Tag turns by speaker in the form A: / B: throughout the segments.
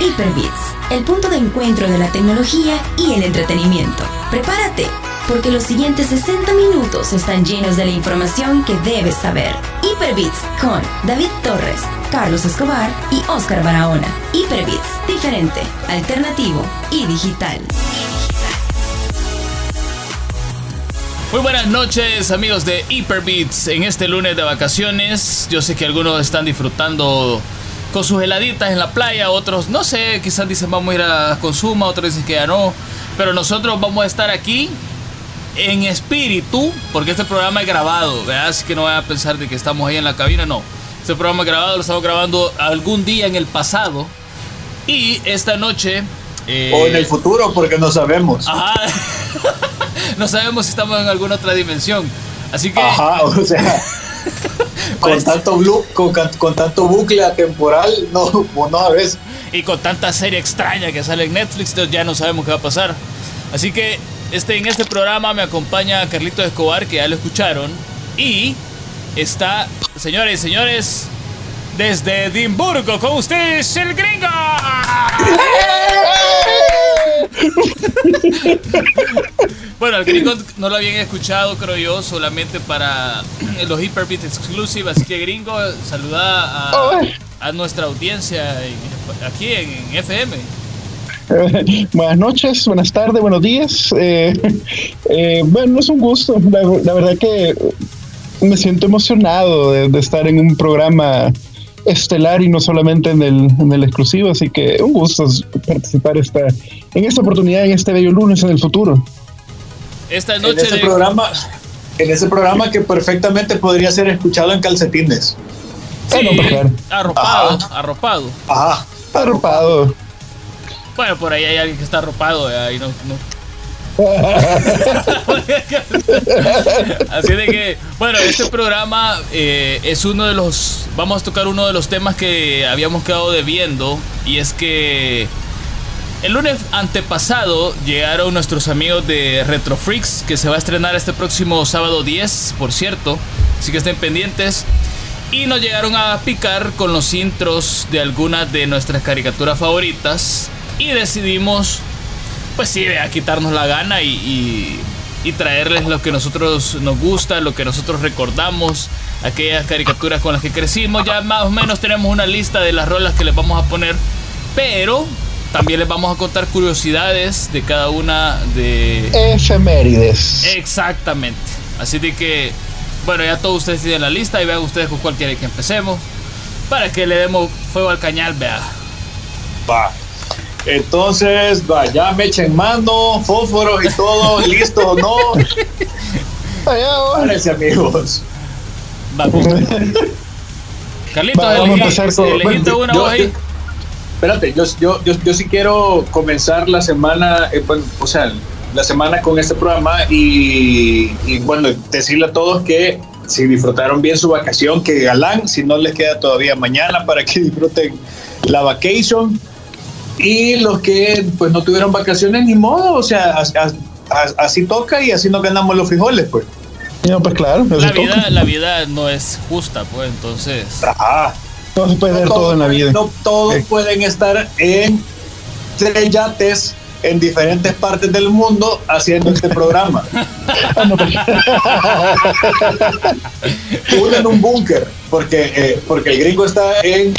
A: Hyperbits, el punto de encuentro de la tecnología y el entretenimiento. Prepárate, porque los siguientes 60 minutos están llenos de la información que debes saber. Hyperbits con David Torres, Carlos Escobar y Oscar Barahona. Hyperbits, diferente, alternativo y digital.
B: Muy buenas noches amigos de Hyperbeats en este lunes de vacaciones. Yo sé que algunos están disfrutando con sus heladitas en la playa, otros no sé, quizás dicen vamos a ir a Consuma, otros dicen que ya no. Pero nosotros vamos a estar aquí en espíritu, porque este programa es grabado, ¿verdad? así que no vayan a pensar de que estamos ahí en la cabina, no. Este programa es grabado, lo estamos grabando algún día en el pasado. Y esta noche...
C: Eh, o en el futuro, porque no sabemos.
B: Ajá. no sabemos si estamos en alguna otra dimensión. Así que.
C: Ajá, o sea. con, tanto con, tanto bucle temporal, no, no a veces.
B: Y con tanta serie extraña que sale en Netflix, ya no sabemos qué va a pasar. Así que este, en este programa me acompaña Carlito Escobar, que ya lo escucharon. Y está, señores y señores, desde Edimburgo con ustedes, el gringo. bueno, al gringo no lo habían escuchado, creo yo, solamente para los Hyperbeat Exclusive. Así que, gringo, saluda a, nuestra audiencia aquí en, FM.
D: buenas noches, buenas tardes, buenos días. Eh, eh, bueno, es un gusto. La, verdad que me siento emocionado de, estar en un programa estelar y no solamente en el, en el exclusivo, así que un gusto participar esta, en esta oportunidad, en este bello lunes en el futuro.
B: Esta noche en
C: ese programa, en ese programa que perfectamente podría ser escuchado en calcetines.
B: Sí, arropado, arropado.
D: Ajá. Arropado.
B: Bueno, por ahí hay alguien que está arropado, eh, ahí no, no, Así de que, bueno, este programa eh, es uno de los. Vamos a tocar uno de los temas que habíamos quedado debiendo. Y es que el lunes antepasado llegaron nuestros amigos de Retro Freaks, que se va a estrenar este próximo sábado 10, por cierto. Así que estén pendientes. Y nos llegaron a picar con los intros de algunas de nuestras caricaturas favoritas. Y decidimos pues sí, a quitarnos la gana y, y, traerles lo que nosotros nos gusta, lo que nosotros recordamos, aquellas caricaturas con las que crecimos. Ya más o menos tenemos una lista de las rolas que les vamos a poner, pero también les vamos a contar curiosidades de cada una de...
D: Efemérides.
B: Exactamente. Así de que, bueno, ya todos ustedes tienen la lista y vean ustedes con cuál quieren que empecemos. Para que le demos fuego al cañal, vea.
C: Va. Entonces, ya me echen mano, fósforos y todo, listo o no. Parece amigos.
B: Vamos. Carlitos, vamos a
C: con, una yo, Espérate, yo, yo, yo, sí quiero comenzar la semana, eh, o sea, la semana con este programa y, y, bueno, decirle a todos que si disfrutaron bien su vacación, que galán, si no les queda todavía mañana para que disfruten la vacation y los que pues no tuvieron vacaciones ni modo, o sea, así toca y así nos ganamos los frijoles, pues.
D: No, pues claro.
B: La vida, la vida no es justa, pues entonces.
D: Ah, no se puede ver todo, en la vida.
C: No todos pueden estar en tres yates en diferentes partes del mundo haciendo este programa. Pues. Uno en un búnker, porque, eh, porque el gringo está en,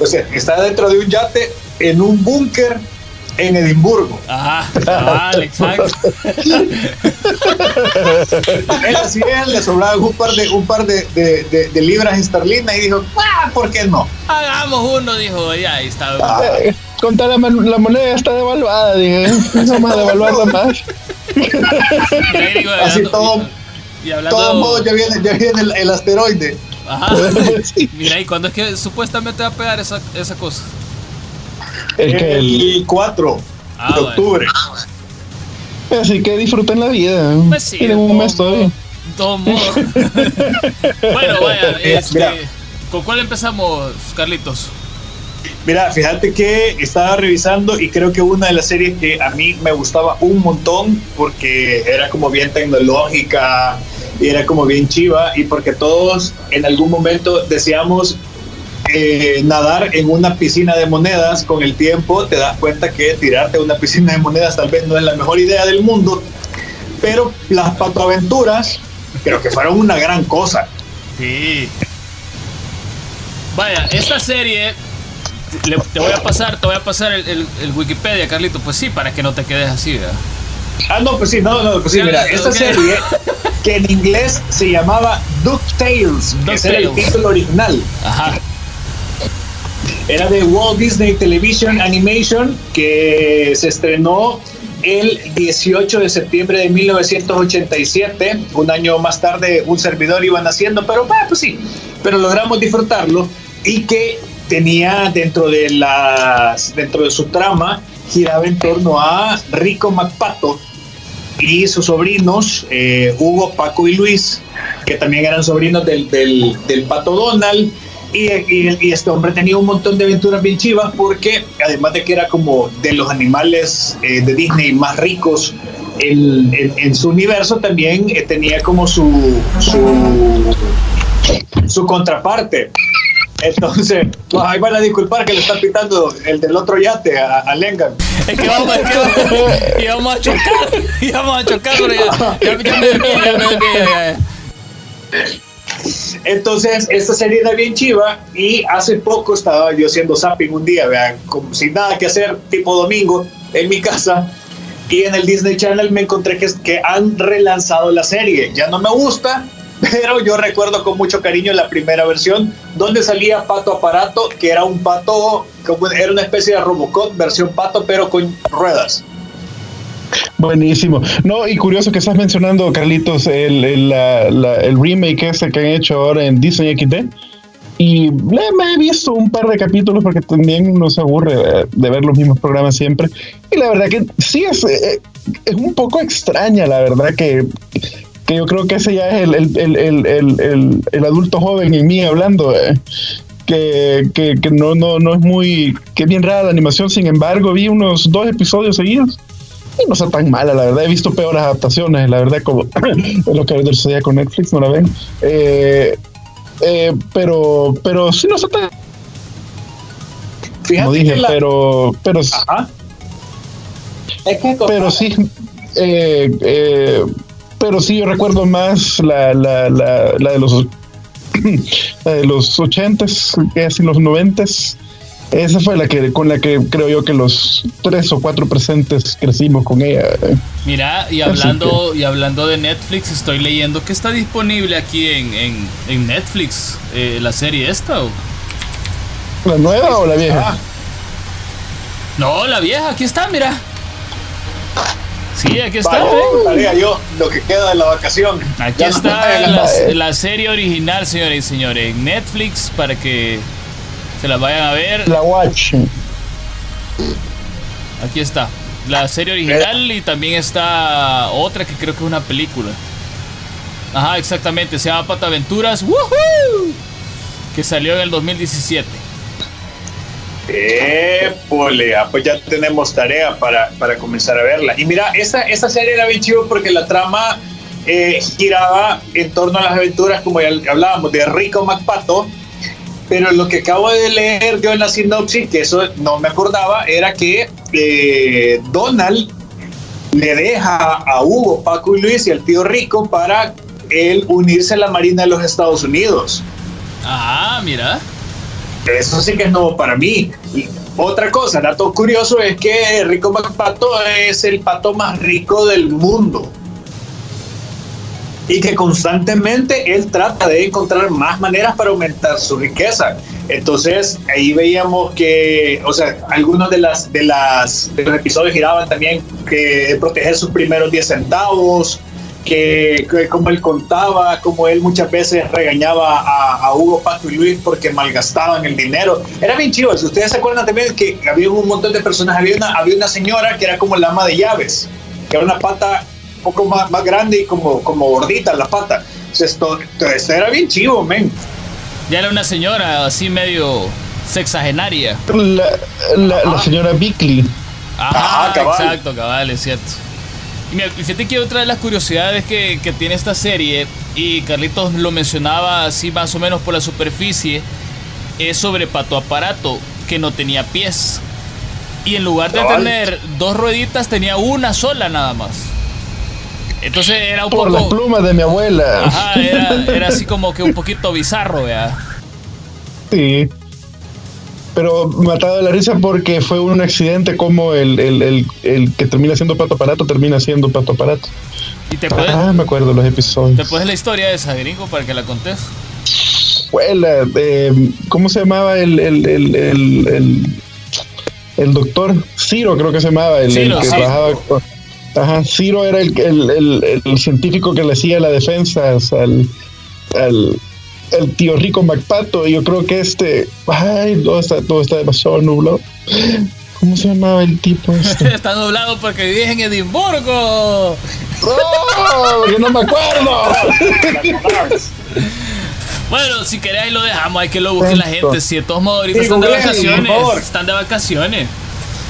C: o sea, está dentro de un yate en un búnker en Edimburgo.
B: Ajá, vale, exacto.
C: él así él le sobraba un par de un par de, de, de, libras esterlinas y dijo, ah, ¿por qué no?
B: Hagamos uno, dijo, ya ahí está.
D: Ah, contar la, la, moneda está devaluada, dije, vamos a devaluarla más.
C: así todo, y hablando... todo modo ya viene, ya viene el, el asteroide.
B: Ajá. Mira, ¿y cuándo es que supuestamente va a pegar esa, esa cosa?
C: El, el 4 ah, de octubre.
D: Así que disfruten la vida.
B: Pues sí,
D: Tienen un mes todavía.
B: Todo modo. bueno, vaya, este, ¿con cuál empezamos, Carlitos?
C: Mira, fíjate que estaba revisando y creo que una de las series que a mí me gustaba un montón porque era como bien tecnológica y era como bien chiva y porque todos en algún momento decíamos eh, nadar en una piscina de monedas con el tiempo te das cuenta que tirarte a una piscina de monedas tal vez no es la mejor idea del mundo, pero las patoaventuras creo que fueron una gran cosa.
B: Sí. Vaya, esta serie te voy a pasar, te voy a pasar el, Wikipedia, Carlito. Pues sí, para que no te quedes así, ¿verdad?
C: Ah, no, pues sí, no, no, pues sí, mira, esta serie que en inglés se llamaba DuckTales, que era el título original. Ajá. Era de Walt Disney Television Animation, que se estrenó el 18 de septiembre de 1987. Un año más tarde, un servidor iba naciendo, pero pues sí, pero logramos disfrutarlo y que tenía dentro de las dentro de su trama giraba en torno a Rico MacPato y sus sobrinos eh, Hugo, Paco y Luis, que también eran sobrinos del, del, Pato Donald. Y, y, este hombre tenía un montón de aventuras bien chivas porque además de que era como de los animales eh, de Disney más ricos en, su universo, también eh, tenía como su, su, contraparte entonces, pues ahí van a disculpar que le está pitando el del otro yate a, a Lengan.
B: Es que vamos, es que íbamos a chocar, íbamos a chocar, pero ya, ya, ya me ya
C: me Entonces, esta serie era bien chiva y hace poco estaba yo haciendo zapping un día, vean, sin nada que hacer, tipo domingo, en mi casa. Y en el Disney Channel me encontré que, que han relanzado la serie. Ya no me gusta, pero yo recuerdo con mucho cariño la primera versión donde salía Pato Aparato, que era un pato, como era una especie de Robocop versión pato, pero con ruedas.
D: Buenísimo. No, y curioso que estás mencionando, Carlitos, el, el, el remake ese que han hecho ahora en Disney XD. Y me he visto un par de capítulos porque también uno se aburre de, ver los mismos programas siempre. Y la verdad que sí es, eh, es un poco extraña, la verdad que que yo creo que ese ya es el, el, el, adulto joven en mí hablando, eh, que, que, que, no, no, no es muy, que bien rara la animación, sin embargo vi unos dos episodios seguidos no está tan mala, la verdad, he visto peores adaptaciones, la verdad, como lo que sucedía con Netflix, no la ven, eh, eh, pero, pero sí no está tan... Fíjate como dije, pero, pero, Ajá. Es que pero sí, eh, eh, pero sí yo recuerdo más la, la, la, la de los de los ochentas, casi los noventas. Esa fue la que con la que creo yo que los tres o cuatro presentes crecimos con ella.
B: Mira, y hablando, y hablando de Netflix, estoy leyendo que está disponible aquí en, en, en Netflix eh, la serie esta. ¿o?
D: ¿La nueva o la vieja? Ah.
B: No, la vieja, aquí está, mira. Sí, aquí está.
C: ¿eh? yo lo que queda de la vacación.
B: Aquí está la, serie original, señores y señores, en Netflix para que se la vayan a ver.
D: La Watch.
B: Aquí está. La serie original y también está otra que creo que es una película. Ajá, exactamente. Se llama Pataventuras. ¡Woohoo! Que salió en el 2017.
C: Eh, pues ya tenemos tarea para, para, comenzar a verla. Y mira, esta, esta serie era bien chido porque la trama eh, giraba en torno a las aventuras, como ya hablábamos, de Rico MacPato. Pero lo que acabo de leer yo en la sinopsis, que eso no me acordaba, era que eh, Donald le deja a Hugo, Paco y Luis y al tío Rico para él unirse a la Marina de los Estados Unidos.
B: Ah, mira.
C: Eso sí que es nuevo para mí. Y otra cosa, dato curioso es que Rico MacPato es el pato más rico del mundo. Y que constantemente él trata de encontrar más maneras para aumentar su riqueza. Entonces ahí veíamos que, o sea, algunos de las de las de los episodios giraban también que proteger sus primeros 10 centavos, que, como él contaba, como él muchas veces regañaba a, Hugo, Paco y Luis porque malgastaban el dinero. Era bien chido. Si ustedes se acuerdan también que había un montón de personas, había una, había una señora que era como la ama de llaves, que era una pata poco más, más grande y como, como gordita la pata. esto era bien chivo, men.
B: Ya era una señora así medio sexagenaria.
D: La, la, señora Bickley.
B: Ajá, exacto, cabal, es cierto. Y fíjate que otra de las curiosidades que, que, tiene esta serie, y Carlitos lo mencionaba así más o menos por la superficie, es sobre Pato Aparato, que no tenía pies. Y en lugar de
E: Cabal.
B: tener dos rueditas, tenía una sola nada más. Entonces era un
D: Por las
B: poco.
D: plumas de mi abuela.
B: Ajá, era, era así como que un poquito bizarro, vea.
D: Sí. Pero matado de la risa porque fue un accidente como el, el, el, el que termina siendo pato aparato termina siendo pato aparato.
B: Y te puedes,
D: Ah, me acuerdo los episodios.
B: te puedes la historia de esa gringo para que la contés.
D: Abuela, eh, ¿cómo se llamaba el, el, el, doctor? Ciro creo que se llamaba, el, el
B: Ciro,
D: que
B: sí.
D: trabajaba con- Ajá, Ciro era el, el, el, el científico que le hacía la defensa al, al el tío Rico MacPato. Y yo creo que este. Ay, todo está, todo está demasiado nublado. ¿Cómo se llamaba el tipo este?
B: Está nublado porque vives en Edimburgo.
D: ¡No! ¡Que no me acuerdo!
B: Bueno, si querés ahí lo dejamos, hay que lo busquen la gente. Si de todos modos ahorita
E: Sí,
B: están de vacaciones, están de vacaciones.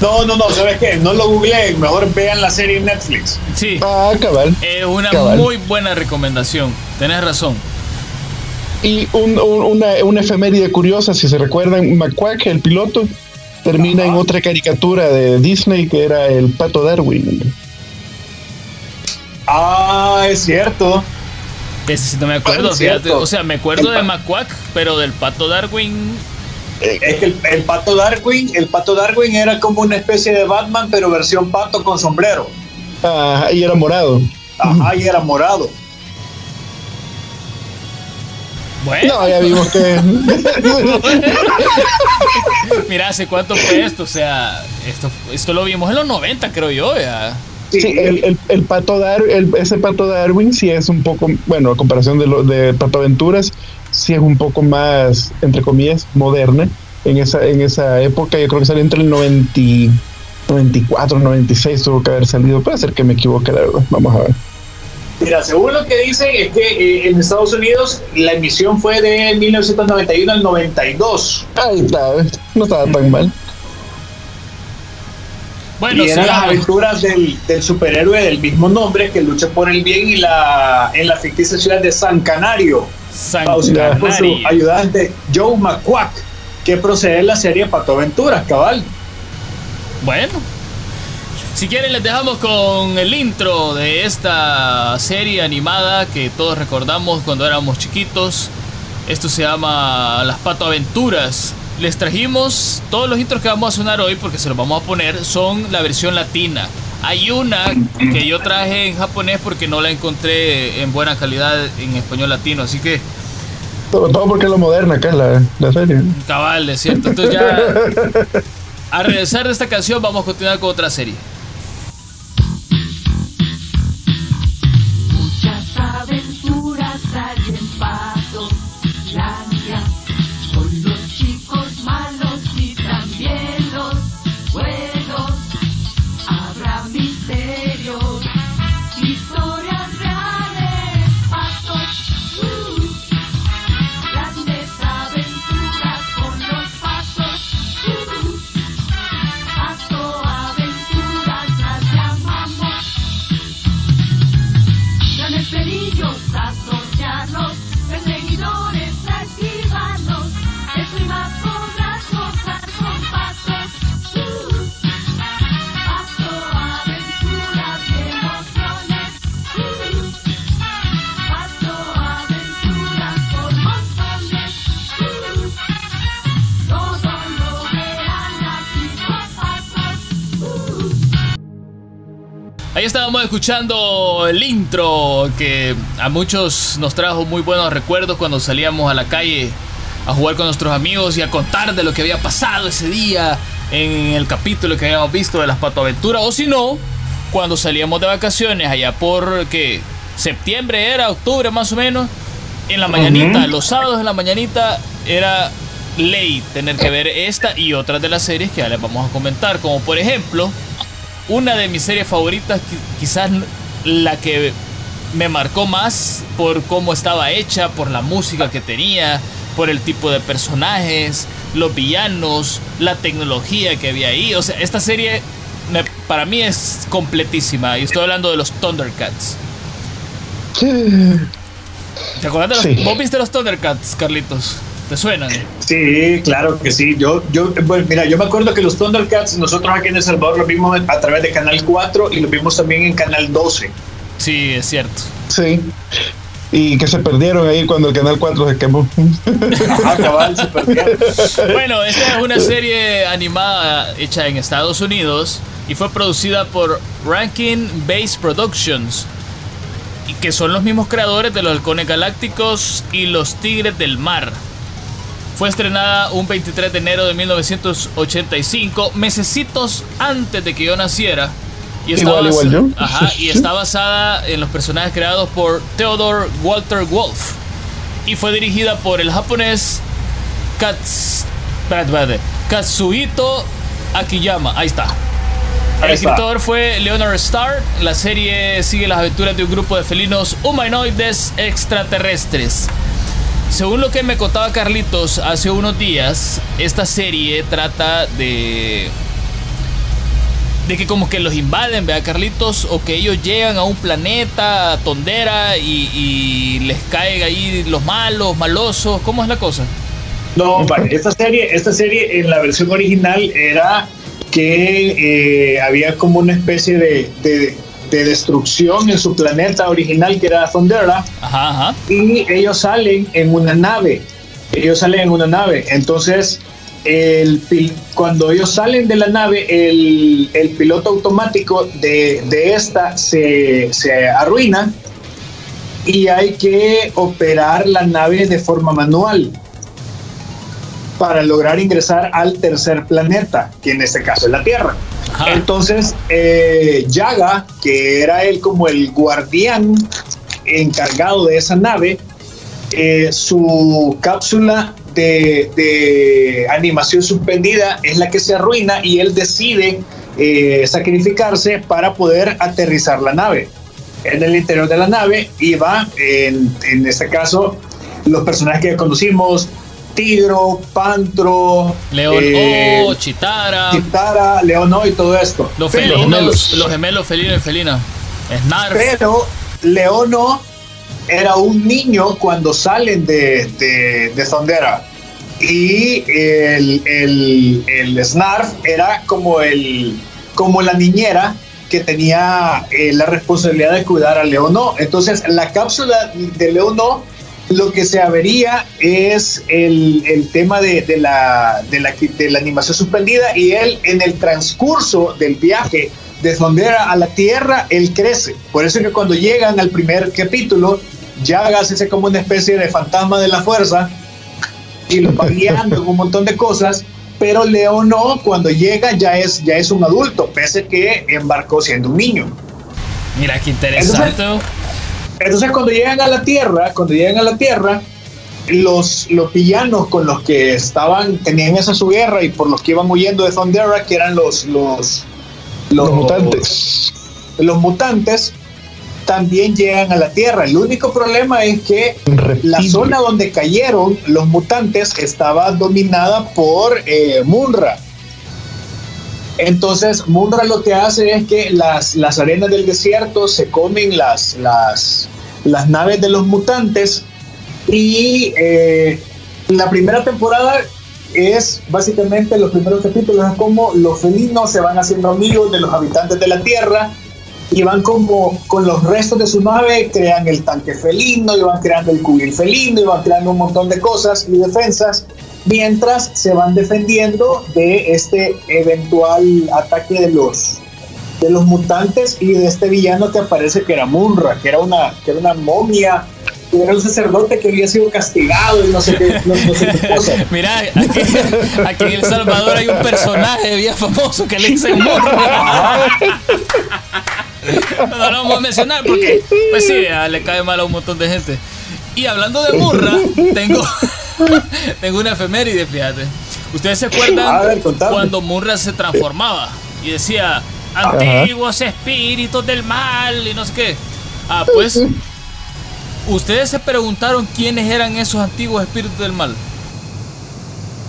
E: No, no, no, ¿sabes qué? No lo googleen, mejor vean la serie en Netflix.
B: Sí,
D: Ah, cabal.
B: es una
D: Cabal.
B: muy buena recomendación. Tenés razón.
D: Y un, un- una, una efeméride curiosa, si se recuerdan, McQuack, el piloto, termina en otra caricatura de Disney que era el pato Darwin.
E: Ah, es cierto.
B: Ese sí no me acuerdo, fíjate. O sea, me acuerdo de McQuack, pero del pato Darwin.
E: Es que el, el pato Darwin, el pato Darwin era como una especie de Batman, pero versión pato con sombrero.
D: Ah, y era morado.
E: Ajá, y era morado.
B: Bueno,
D: No, ya vimos que.
B: mira, ¿hace cuánto fue esto? O sea, esto, esto lo vimos en los 90, creo yo. Ya.
D: Sí, el, el, el pato Dar, el- ese pato Darwin sí es un poco, bueno, a comparación de, lo, de Pato Aventuras, sí es un poco más, entre comillas, moderna. En esa, en esa época, yo creo que salió entre el 90, y 94, 96, tuvo que haber salido. Puede ser que me equivoque, la verdad. Vamos a ver.
E: Mira, según lo que dicen es que eh, en Estados Unidos la emisión fue de 1991 al 92.
D: Ahí está, no estaba tan mal.
B: Bueno,
E: y eran las aventuras del, del superhéroe del mismo nombre que lucha por el bien y la, en la ficticia ciudad de San Canario.
B: San
E: Estados Unidos, con su ayudante Joe McQuack, que procede de la serie Pato Aventuras, cabal.
B: Bueno, si quieren les dejamos con el intro de esta serie animada que todos recordamos cuando éramos chiquitos. Esto se llama Las Pato Aventuras. Les trajimos todos los intros que vamos a sonar hoy porque se los vamos a poner son la versión latina. Hay una que yo traje en japonés porque no la encontré en buena calidad en español latino, así que
D: Todo, todo porque es lo moderna acá la, la serie.
B: cabal, es cierto. Entonces ya a regresar de esta canción vamos a continuar con otra serie. Escuchando el intro que a muchos nos trajo muy buenos recuerdos cuando salíamos a la calle a jugar con nuestros amigos y a contar de lo que había pasado ese día en el capítulo que habíamos visto de las patoaventuras o si no, cuando salíamos de vacaciones allá por que septiembre era, octubre más o menos, en la mañanita, los sábados en la mañanita era ley tener que ver esta y otras de las series que ya les vamos a comentar, como por ejemplo una de mis series favoritas, qui- quizás la que me marcó más por cómo estaba hecha, por la música que tenía, por el tipo de personajes, los villanos, la tecnología que había ahí. O sea, esta serie me- para mí es completísima. Y estoy hablando de los Thundercats. ¿Te acuerdas de los,
D: Sí.
B: ¿Vos viste los Thundercats, Carlitos? ¿Te suenan?
C: Sí, claro que sí. Yo, yo, bueno, mira, yo me acuerdo que los Thundercats nosotros aquí en El Salvador los vimos a través de Canal 4 y los vimos también en Canal 12.
B: Sí, es cierto.
D: Sí. Y que se perdieron ahí cuando el Canal 4 se quemó.
C: Ajá, cabal, se perdieron.
B: Bueno, esta es una serie animada hecha en Estados Unidos y fue producida por Rankin Base Productions, y que son los mismos creadores de los Halcones Galácticos y los Tigres del Mar. Fue estrenada un 23 de enero de 1985, mesecitos antes de que yo naciera. Y está,
D: Igual, igual yo.
B: Ajá, y está basada en los personajes creados por Theodore Walter Wolf. Y fue dirigida por el japonés Kats, espérate, espérate, Katsuhito Akiyama. Ahí está. El escritor fue Leonard Starr. La serie sigue las aventuras de un grupo de felinos humanoides extraterrestres. Según lo que me contaba Carlitos hace unos días, esta serie trata de. de que como que los invaden, vea Carlitos, o que ellos llegan a un planeta, tondera, y, les caen ahí los malos, malosos. ¿Cómo es la cosa?
C: No, esta serie, esta serie en la versión original era que eh, había como una especie de- de destrucción en su planeta original que era Thundera
B: Ajá, ajá.
C: y ellos salen en una nave. Ellos salen en una nave. Entonces, el, cuando ellos salen de la nave, el, el piloto automático de, de esta se, se arruina y hay que operar la nave de forma manual para lograr ingresar al tercer planeta, que en este caso es la Tierra. Entonces, eh, Yaga, que era él como el guardián encargado de esa nave, eh, su cápsula de, animación suspendida es la que se arruina y él decide eh, sacrificarse para poder aterrizar la nave. En el interior de la nave iba, en, en este caso, los personajes que conocimos, Tigro, Pantro,
B: León
C: eh,
B: O, Chitara,
C: Chitara, Leono y todo esto.
B: los
C: Pero-
B: felinos,
D: gemelos.
B: los gemelos felino y felina. Snarf.
C: Pero Leono era un niño cuando salen de, de, de Thundera. Y el, el, el Snarf era como, el, como la niñera que tenía eh, la responsabilidad de cuidar a Leono. Entonces, la cápsula de Leono, lo que se avería es el, el tema de, de la, de, la, de la animación suspendida y él en el transcurso del viaje de Thundera a la Tierra, él crece. Por eso es que cuando llegan al primer capítulo, Yagas es como una especie de fantasma de la fuerza y lo va guiando un montón de cosas, pero Leo no, cuando llega ya es, ya es un adulto, pese que embarcó siendo un niño.
B: Mira qué interesante.
C: Entonces cuando llegan a la Tierra, cuando llegan a la Tierra, los, los villanos con los que estaban, tenían esa su guerra y por los que iban huyendo de Thundera, que eran los, los,
D: Los mutantes.
C: los mutantes, también llegan a la Tierra. El único problema es que la zona donde cayeron los mutantes estaba dominada por eh, Munra. Entonces, Munra lo que hace es que las, las arenas del desierto se comen las, las, las naves de los mutantes. Y eh, la primera temporada es básicamente los primeros capítulos es como los felinos se van haciendo amigos de los habitantes de la Tierra y van como con los restos de su nave, crean el tanque felino, y van creando el cubil felino, y van creando un montón de cosas y defensas, mientras se van defendiendo de este eventual ataque de los de los mutantes y de este villano que aparece que era Munra, que era una, que era una momia, que era un sacerdote que había sido castigado y no sé qué, no, no sé qué cosa.
B: Mira, aquí, aquí en El Salvador hay un personaje bien famoso que le dicen morra. No lo vamos a mencionar porque, pues sí, le cae mal a un montón de gente. Y hablando de murra, tengo, tengo una efeméride, fíjate. ¿Ustedes se acuerdan
C: ver,
B: cuando Murra se transformaba y decía antiguos espíritus del mal y no sé qué? Ah, pues, ustedes se preguntaron quiénes eran esos antiguos espíritus del mal.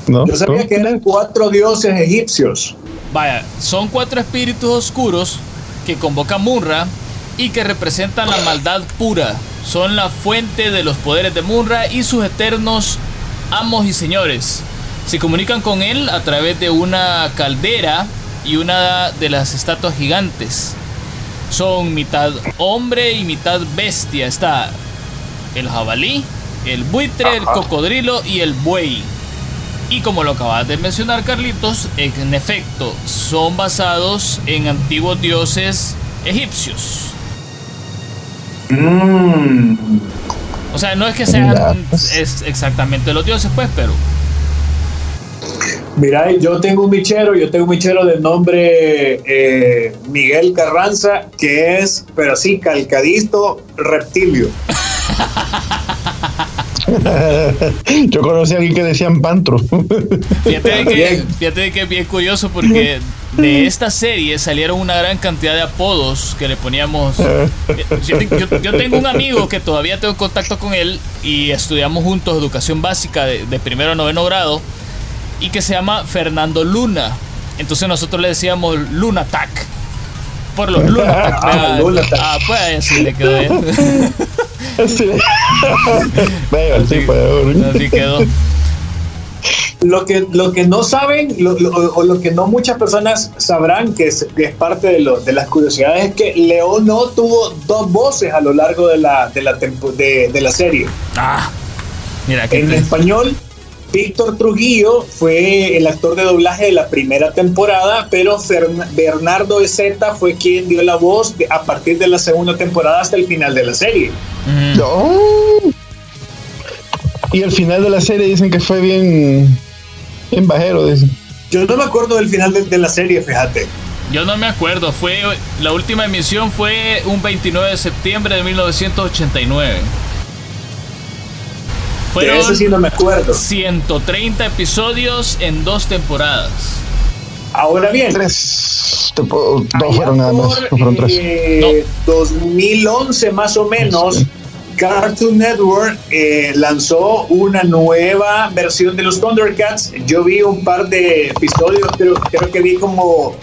D: ¿No?
C: Yo sabía que eran cuatro dioses egipcios.
B: Vaya, son cuatro espíritus oscuros que convoca Munra y que representan la maldad pura. Son la fuente de los poderes de Munra y sus eternos amos y señores. Se comunican con él a través de una caldera y una de las estatuas gigantes. Son mitad hombre y mitad bestia. Está el jabalí, el buitre, el cocodrilo y el buey. Y como lo acabas de mencionar, Carlitos, en efecto, son basados en antiguos dioses egipcios.
C: Mm.
B: O sea, no es que sean
D: pues.
B: es exactamente los dioses, pues, pero
C: Mira, yo tengo un michero, yo tengo un michero de nombre eh, Miguel Carranza, que es, pero así, calcadito, reptilio.
D: Yo conocí a alguien que decían pantro.
B: Fíjate de que,
C: Bien.
B: fíjate de que es bien curioso porque de esta serie salieron una gran cantidad de apodos que le poníamos. Yo, yo tengo un amigo que todavía tengo contacto con él y estudiamos juntos educación básica de, de primero a noveno grado y que se llama Fernando Luna. Entonces nosotros le decíamos Lunatac. Por los Lunatac.
C: Ah,
B: ¿verdad?
C: Lunatac.
B: Ah, pues así le quedó bien.
D: Sí. Vaya, el tipo de-
B: Así quedó.
C: Lo que, lo que no saben, lo- lo- o lo que no muchas personas sabrán, que es, que es parte de, lo- de las curiosidades, es que León no tuvo dos voces a lo largo de la, de la, tempo- de, de la serie.
B: Ah, mira que
C: En español, Víctor Trujillo fue el actor de doblaje de la primera temporada, pero Fern- Bernardo Ezeta fue quien dio la voz de- a partir de la segunda temporada hasta el final de la serie.
D: Oh. Y al final de la serie dicen que fue bien, bien bajero. Dicen.
C: Yo no me acuerdo del final de, de la serie, fíjate.
B: Yo no me acuerdo, fue la última emisión fue un 29 de septiembre de 1989. Fueron
C: sí no me acuerdo.
B: 130 episodios en dos temporadas.
C: Ahora bien,
D: Tres, te puedo- dos fueron nada más,
C: por,
D: no fueron tres.
C: eh, 2011 más o menos,
D: Sí.
C: Cartoon Network eh, lanzó una nueva versión de los Thundercats. Yo vi un par de episodios, creo, creo que vi como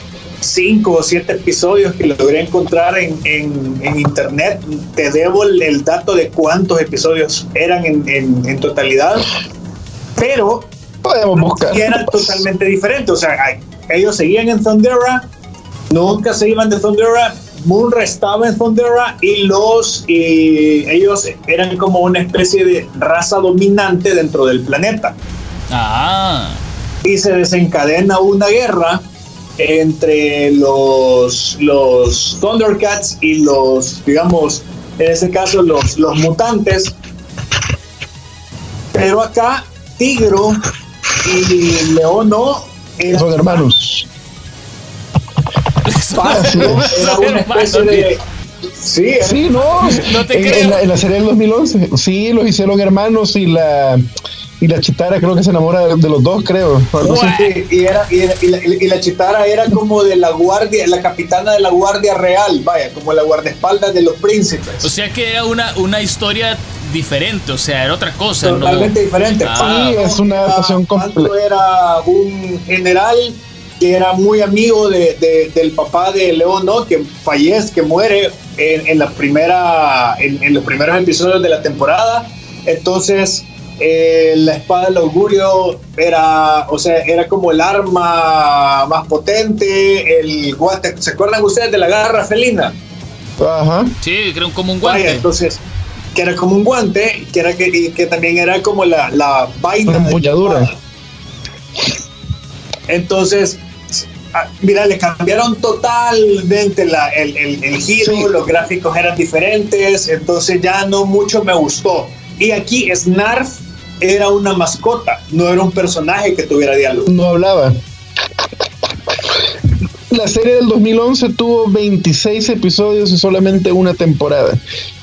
C: cinco o siete episodios que logré encontrar en, en- en internet. Te debo el, el dato de cuántos episodios eran en, en- en totalidad, pero
D: Podemos buscar.
C: y eran totalmente diferentes. O sea, ellos seguían en Thundera, nunca se iban de Thundera. Moonra estaba en Thundera y los y ellos eran como una especie de raza dominante dentro del planeta.
B: Ah,
C: Y se desencadena una guerra entre los, los Thundercats y los, digamos, en ese caso, los, los mutantes. Pero acá, Tigro y Leono eran
D: Son hermanos.
C: parte, era una especie de. Sí, era-
D: Sí, no.
B: No te
D: en,
B: creo.
D: en la, en la serie del 2011. Sí, los hicieron hermanos y la y la chitara creo que se enamora de, de los dos, creo. o algo así.
C: Sí, y, era, y, era- y la, y la chitara era como de la guardia, la capitana de la guardia real, vaya, como la guardaespaldas de los príncipes.
B: o sea que era una, una historia diferente, o sea, era otra cosa. ¿no?
C: Totalmente diferente.
B: Ah.
D: Sí, es una adaptación completa.
C: era un general que era muy amigo de, de- del papá de León, ¿no? Que fallece, que muere en, en la primera, en, en los primeros episodios de la temporada. Entonces, eh, la espada del augurio era, o sea, era como el arma más potente, el guante. ¿Se acuerdan ustedes de la garra felina?
D: Ajá.
B: Sí, creo como un
C: Vaya,
B: guante.
C: entonces, que era como un guante, que, era que, y que también era como la, la vaina.
D: Una.
C: Entonces, ah, mira, le cambiaron totalmente la- el, el- el giro,
D: Sí.
C: los gráficos eran diferentes, entonces ya no mucho me gustó. Y aquí Snarf era una mascota, no era un personaje que tuviera diálogo.
D: No hablaba. La serie del 2011 tuvo 26 episodios y solamente una temporada.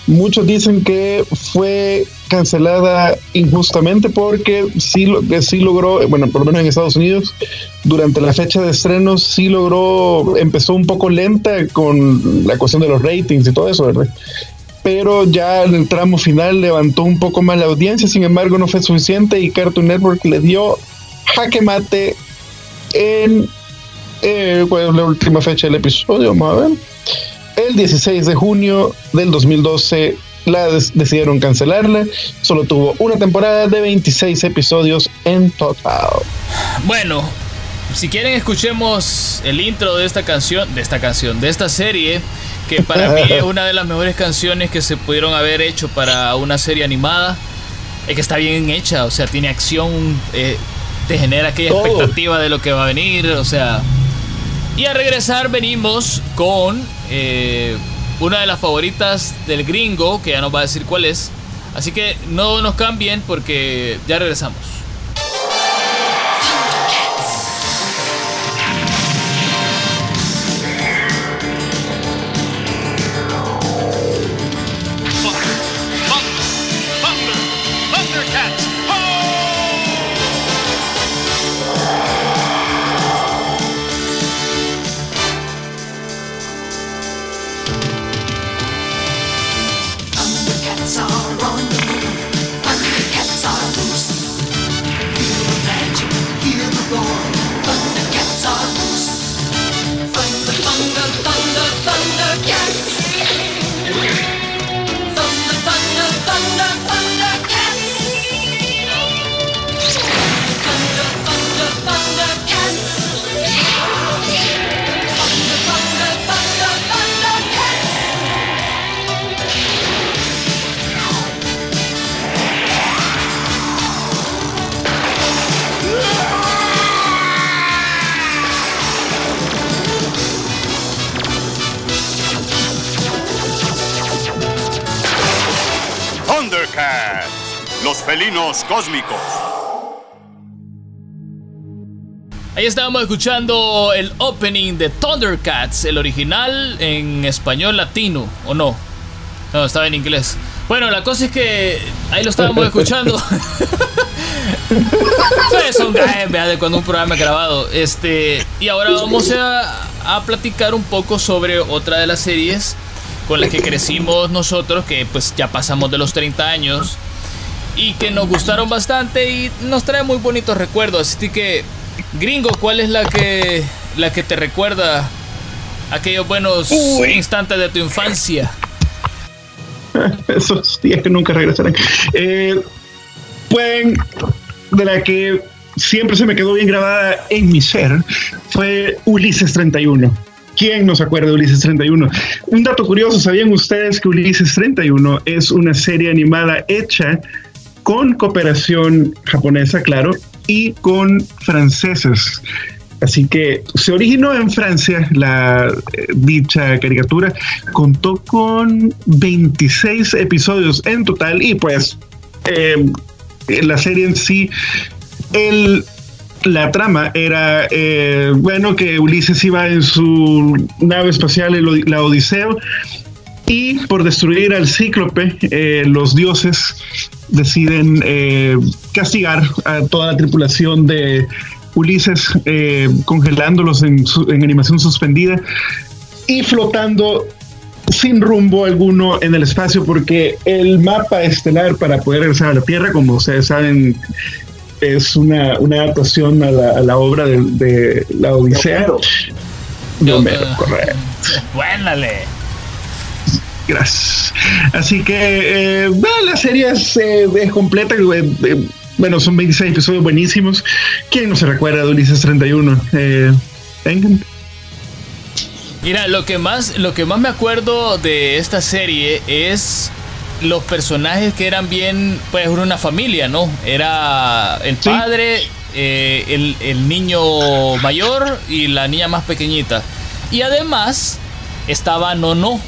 D: Muchos dicen que fue cancelada injustamente porque sí, sí logró, bueno, por lo menos en Estados Unidos, durante la fecha de estrenos sí logró, empezó un poco lenta con la cuestión de los ratings y todo eso, ¿verdad? Pero ya en el tramo final levantó un poco más la audiencia, sin embargo no fue suficiente y Cartoon Network le dio jaque mate en eh, ¿cuál es la última fecha del episodio? Vamos a ver. El 16 de junio del 2012 la decidieron cancelarla. Solo tuvo una temporada de 26 episodios en total.
B: Bueno, si quieren escuchemos el intro de esta canción, de esta canción, de esta serie, que para mí es una de las mejores canciones que se pudieron haber hecho para una serie animada. Es que está bien hecha, o sea, tiene acción, eh, te genera aquella
D: Todo.
B: expectativa de lo que va a venir, o sea. Y a regresar venimos con eh, una de las favoritas del gringo, que ya nos va a decir cuál es. Así que no nos cambien porque ya regresamos.
F: Thundercats, los felinos cósmicos.
B: Ahí estábamos escuchando el opening de Thundercats, el original en español latino, ¿o no? No, estaba en inglés. Bueno, la cosa es que ahí lo estábamos escuchando. Son de cuando un programa grabado. Este, y ahora vamos a, a platicar un poco sobre otra de las series con las que crecimos nosotros, que pues ya pasamos de los 30 años y que nos gustaron bastante y nos trae muy bonitos recuerdos. Así que, gringo, ¿cuál es la que la que te recuerda aquellos buenos
D: Uy.
B: instantes de tu infancia?
D: Esos días que nunca regresarán. Eh, pueden, de la que siempre se me quedó bien grabada en mi ser, fue Ulises 31. ¿Quién nos acuerda de Ulises 31? Un dato curioso, ¿sabían ustedes que Ulises 31 es una serie animada hecha con cooperación japonesa, claro, y con franceses? Así que se originó en Francia la eh, dicha caricatura, contó con 26 episodios en total y pues eh, la serie en sí, el, la trama era, eh, bueno, que Ulises iba en su nave espacial, la Odiseo, y por destruir al cíclope, eh, los dioses deciden eh, castigar a toda la tripulación de Ulises, eh, congelándolos en, su- en animación suspendida y flotando sin rumbo alguno en el espacio, porque el mapa estelar para poder regresar a la Tierra, como ustedes saben, es una, una adaptación a la, a la obra de, de la Odisea. De Homero, correcto.
B: Buénale.
D: Gracias. Así que, eh, bueno, la serie es, eh, es completa. eh, eh, bueno, son 26 episodios buenísimos. ¿Quién no se recuerda de Ulises 31? Eh, vengan.
B: Mira, lo que más, lo que más me acuerdo de esta serie es los personajes que eran bien, pues era una familia, ¿no? Era el
D: Sí.
B: padre, eh, el, el niño mayor y la niña más pequeñita. Y además estaba Nono,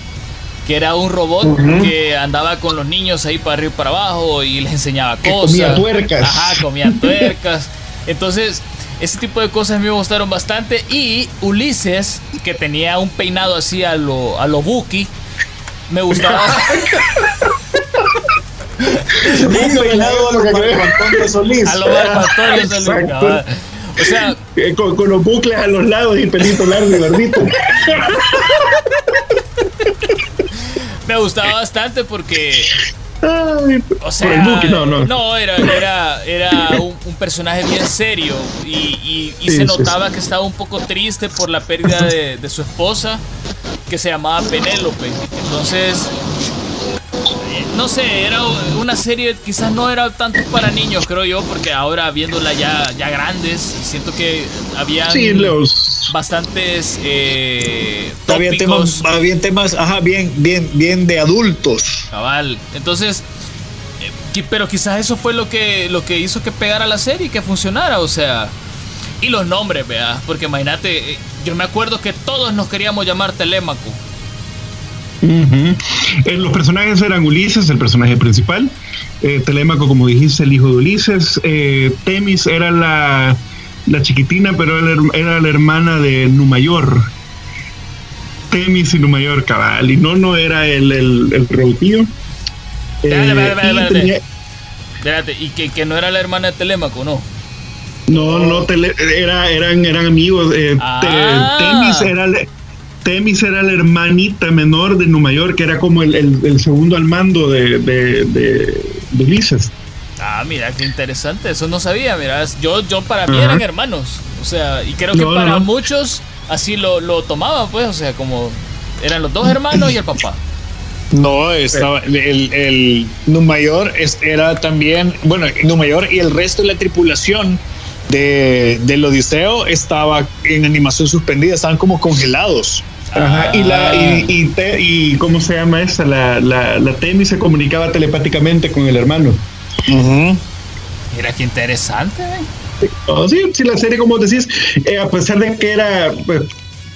B: que era un robot que andaba con los niños ahí para arriba y para abajo y les enseñaba cosas.
D: comía tuercas.
B: Ajá, comía tuercas. Entonces, ese tipo de cosas me gustaron bastante. Y Ulises, que tenía un peinado así a lo, a lo Buki, me gustaba.
E: Un peinado a lo Marco Solís.
B: a lo Marco Antonio Solís, cabal. O sea,
D: Eh, con, con los bucles a los lados y pelito largo y gordito.
B: me gustaba bastante porque O sea,
D: el buque, no, no.
B: era, era, era un, un personaje bien serio y, y- y
D: Sí,
B: se
D: sí,
B: notaba que estaba un poco triste por la pérdida de, de su esposa, que se llamaba Penélope. Entonces, no sé, era una serie quizás no era tanto para niños, creo yo, porque ahora viéndola ya, ya grandes, siento que había
D: Sí, los.
B: bastantes eh,
G: Había temas, había temas, ajá, bien, bien, bien de adultos.
B: Cabal. Entonces, eh, pero quizás eso fue lo que, lo que hizo que pegara la serie y que funcionara, o sea. Y los nombres, vea, porque imagínate, eh, yo me acuerdo que todos nos queríamos llamar Telémaco.
D: Eh, los personajes eran Ulises, el personaje principal. eh, Telémaco, como dijiste, el hijo de Ulises. eh, Temis era la, la chiquitina, pero era, la hermana de Numayor. Temis y Numayor, cabal. Y no, no era el, el, el. Eh,
B: Espérate, espérate, espérate,
D: y
B: espérate.
D: tenía-
B: Espérate, y que, que no era la hermana de Telémaco, ¿no?
D: No, no, tele- era, eran, eran amigos. eh,
B: Ah.
D: Temis era la- Temis era la hermanita menor de Numayor, que era como el, el- el segundo al mando de, de, de- de Ulises.
B: Ah, mira, qué interesante, eso no sabía, mira, yo, yo para mí
D: Ajá.
B: eran hermanos, o sea, y creo que
D: No,
B: para
D: no.
B: muchos así lo, lo tomaban, pues, o sea, como eran los dos hermanos y el papá.
C: No, estaba el, el Numayor era también, bueno, Numayor y el resto de la tripulación de, del Odiseo estaba en animación suspendida, estaban como congelados.
D: Ajá, y la y, y, te- y cómo se llama esa la, la, la Temis se comunicaba telepáticamente con el hermano.
B: Mira, qué interesante, ¿eh?
D: Oh, sí, sí, la serie, como decís, eh, a pesar de que era, pues,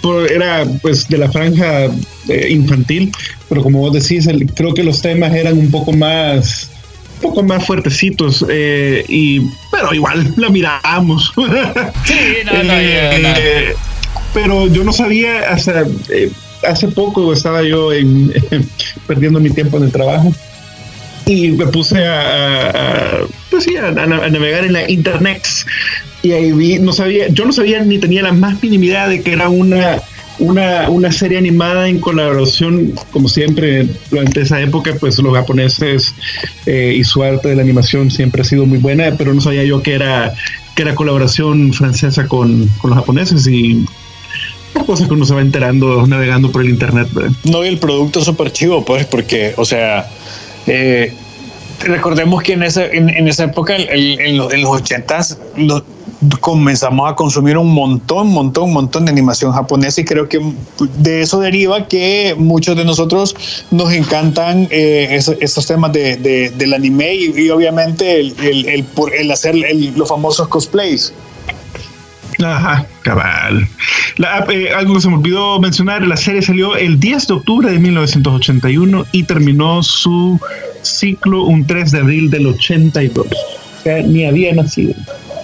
D: por- era pues de la franja eh, infantil, pero como vos decís, el- creo que los temas eran un poco más, poco más fuertecitos, eh, y pero igual la mirábamos.
B: Sí, no, no,
D: Eh,
B: no,
D: eh, pero yo no sabía hasta eh, hace poco estaba yo en, perdiendo mi tiempo en el trabajo y me puse a, pues sí, a, a navegar en la internet y ahí vi, no sabía, yo no sabía ni tenía la más mínima idea de que era una una, una serie animada en colaboración, como siempre, durante esa época, pues los japoneses eh, y su arte de la animación siempre ha sido muy buena, pero no sabía yo que era, que era colaboración francesa con, con los japoneses y cosas que uno se va enterando navegando por el internet.
C: No, y el producto súper chivo, pues, porque, o sea, eh, recordemos que en esa, en, esa época, en, los, en los 80s, lo- comenzamos a consumir un montón, montón, montón de animación japonesa y creo que de eso deriva que muchos de nosotros nos encantan eh, esos, esos temas de, de- del anime y, y obviamente el, el, el el hacer los famosos cosplays.
D: Ajá, cabal. La- eh, algo que se me olvidó mencionar, la serie salió el 10 de octubre de 1981 y terminó su ciclo un 3 de abril del 82. O sea, ni había nacido.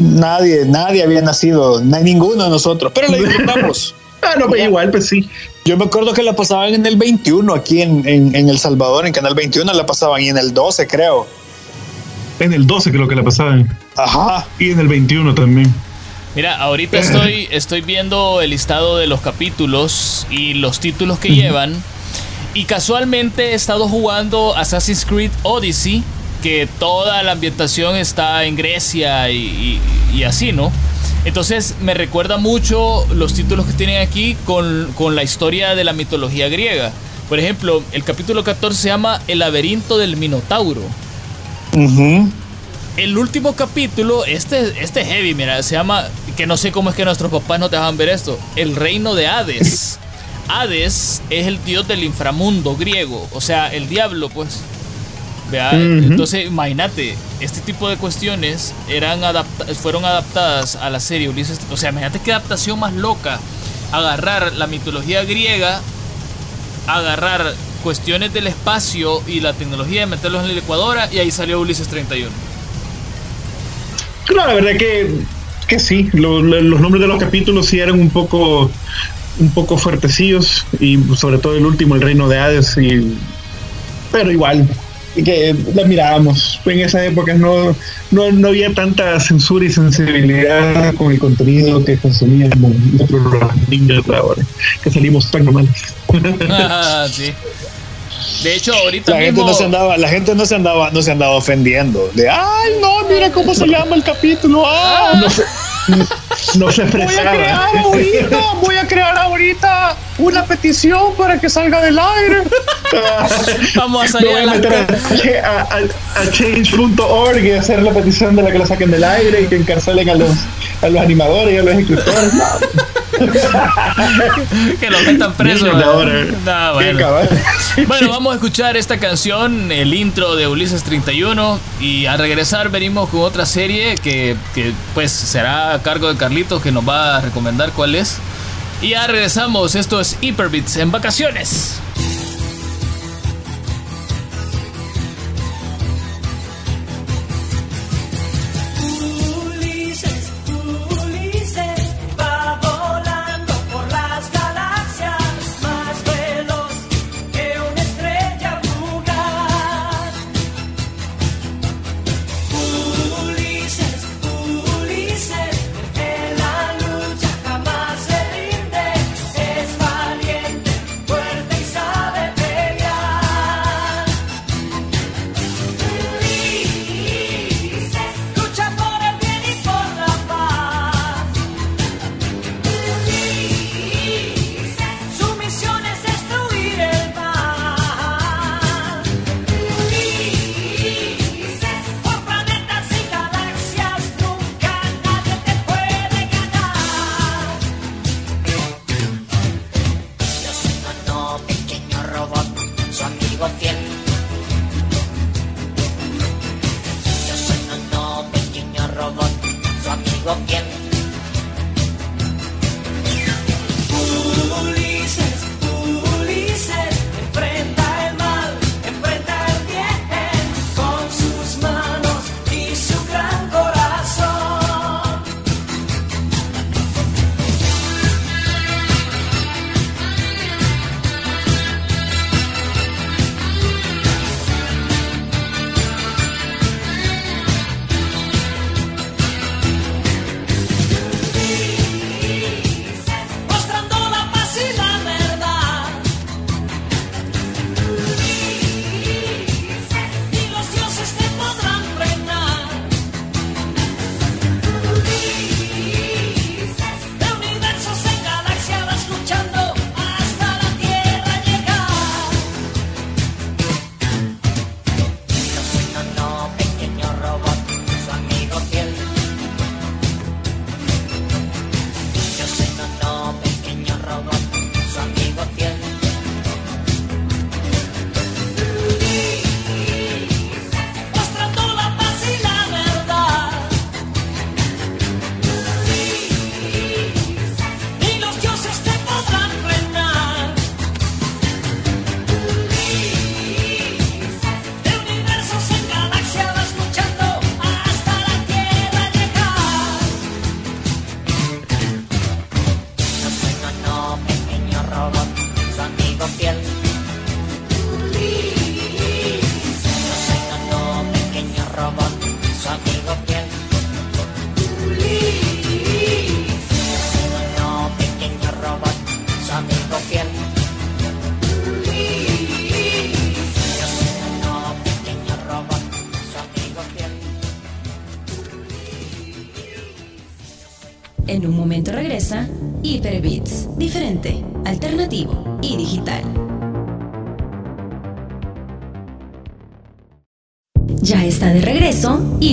C: Nadie, nadie había nacido, na- ninguno de nosotros, pero la disfrutamos.
D: Ah, no, pero igual, pues sí.
C: Yo me acuerdo que la pasaban en el 21 aquí en, en, en El Salvador, en Canal 21 la pasaban y en el 12 creo.
D: En el 12 creo que la pasaban.
C: Ajá.
D: Y en el 21 también.
B: Mira, ahorita estoy, estoy viendo el listado de los capítulos y los títulos que llevan. Y casualmente he estado jugando Assassin's Creed Odyssey, que toda la ambientación está en Grecia y, y- y así, ¿no? Entonces me recuerda mucho los títulos que tienen aquí con, con la historia de la mitología griega. Por ejemplo, el capítulo 14 se llama El laberinto del Minotauro. El último capítulo, este, este es heavy, mira, se llama, que no sé cómo es que nuestros papás no te dejan ver esto, el reino de Hades. Hades es el dios del inframundo griego, o sea, el diablo, pues. Vea, entonces imagínate, este tipo de cuestiones eran adapta- fueron adaptadas a la serie Ulises. O sea, imagínate qué adaptación más loca. Agarrar la mitología griega, agarrar cuestiones del espacio y la tecnología y meterlos en la licuadora y ahí salió Ulises 31.
D: No, la verdad que, que sí. Lo- lo- los nombres de los capítulos sí eran un poco un poco fuertecillos y sobre todo el último, el reino de Hades. Y, pero igual, que la mirábamos. En esa época no, no, no había tanta censura y sensibilidad con el contenido que consumíamos nosotros los niños ahora, que salimos tan normales.
B: Ah, sí. De hecho, ahorita
C: La gente
B: mismo,
C: no se andaba, la gente no se andaba, no se andaba ofendiendo. De ay no, mira cómo se llama el capítulo. Ah,
D: No sé, no se
C: Voy a crear
D: expresaba.
C: ahorita, voy a crear ahorita una petición para que salga del aire.
H: Vamos a salir
D: voy
H: a
D: a meter a, a, a- a change.org y hacer la petición de la que la saquen del aire y que encarcelen a los, a los animadores y a los escritores. No,
H: que los metan. No,
D: qué
H: bueno. Bueno, vamos a escuchar esta canción, el intro de Ulises 31 y al regresar venimos con otra serie que, que, pues será a cargo de Carlitos que nos va a recomendar cuál es. Y ya regresamos, esto es Hyperbits en vacaciones.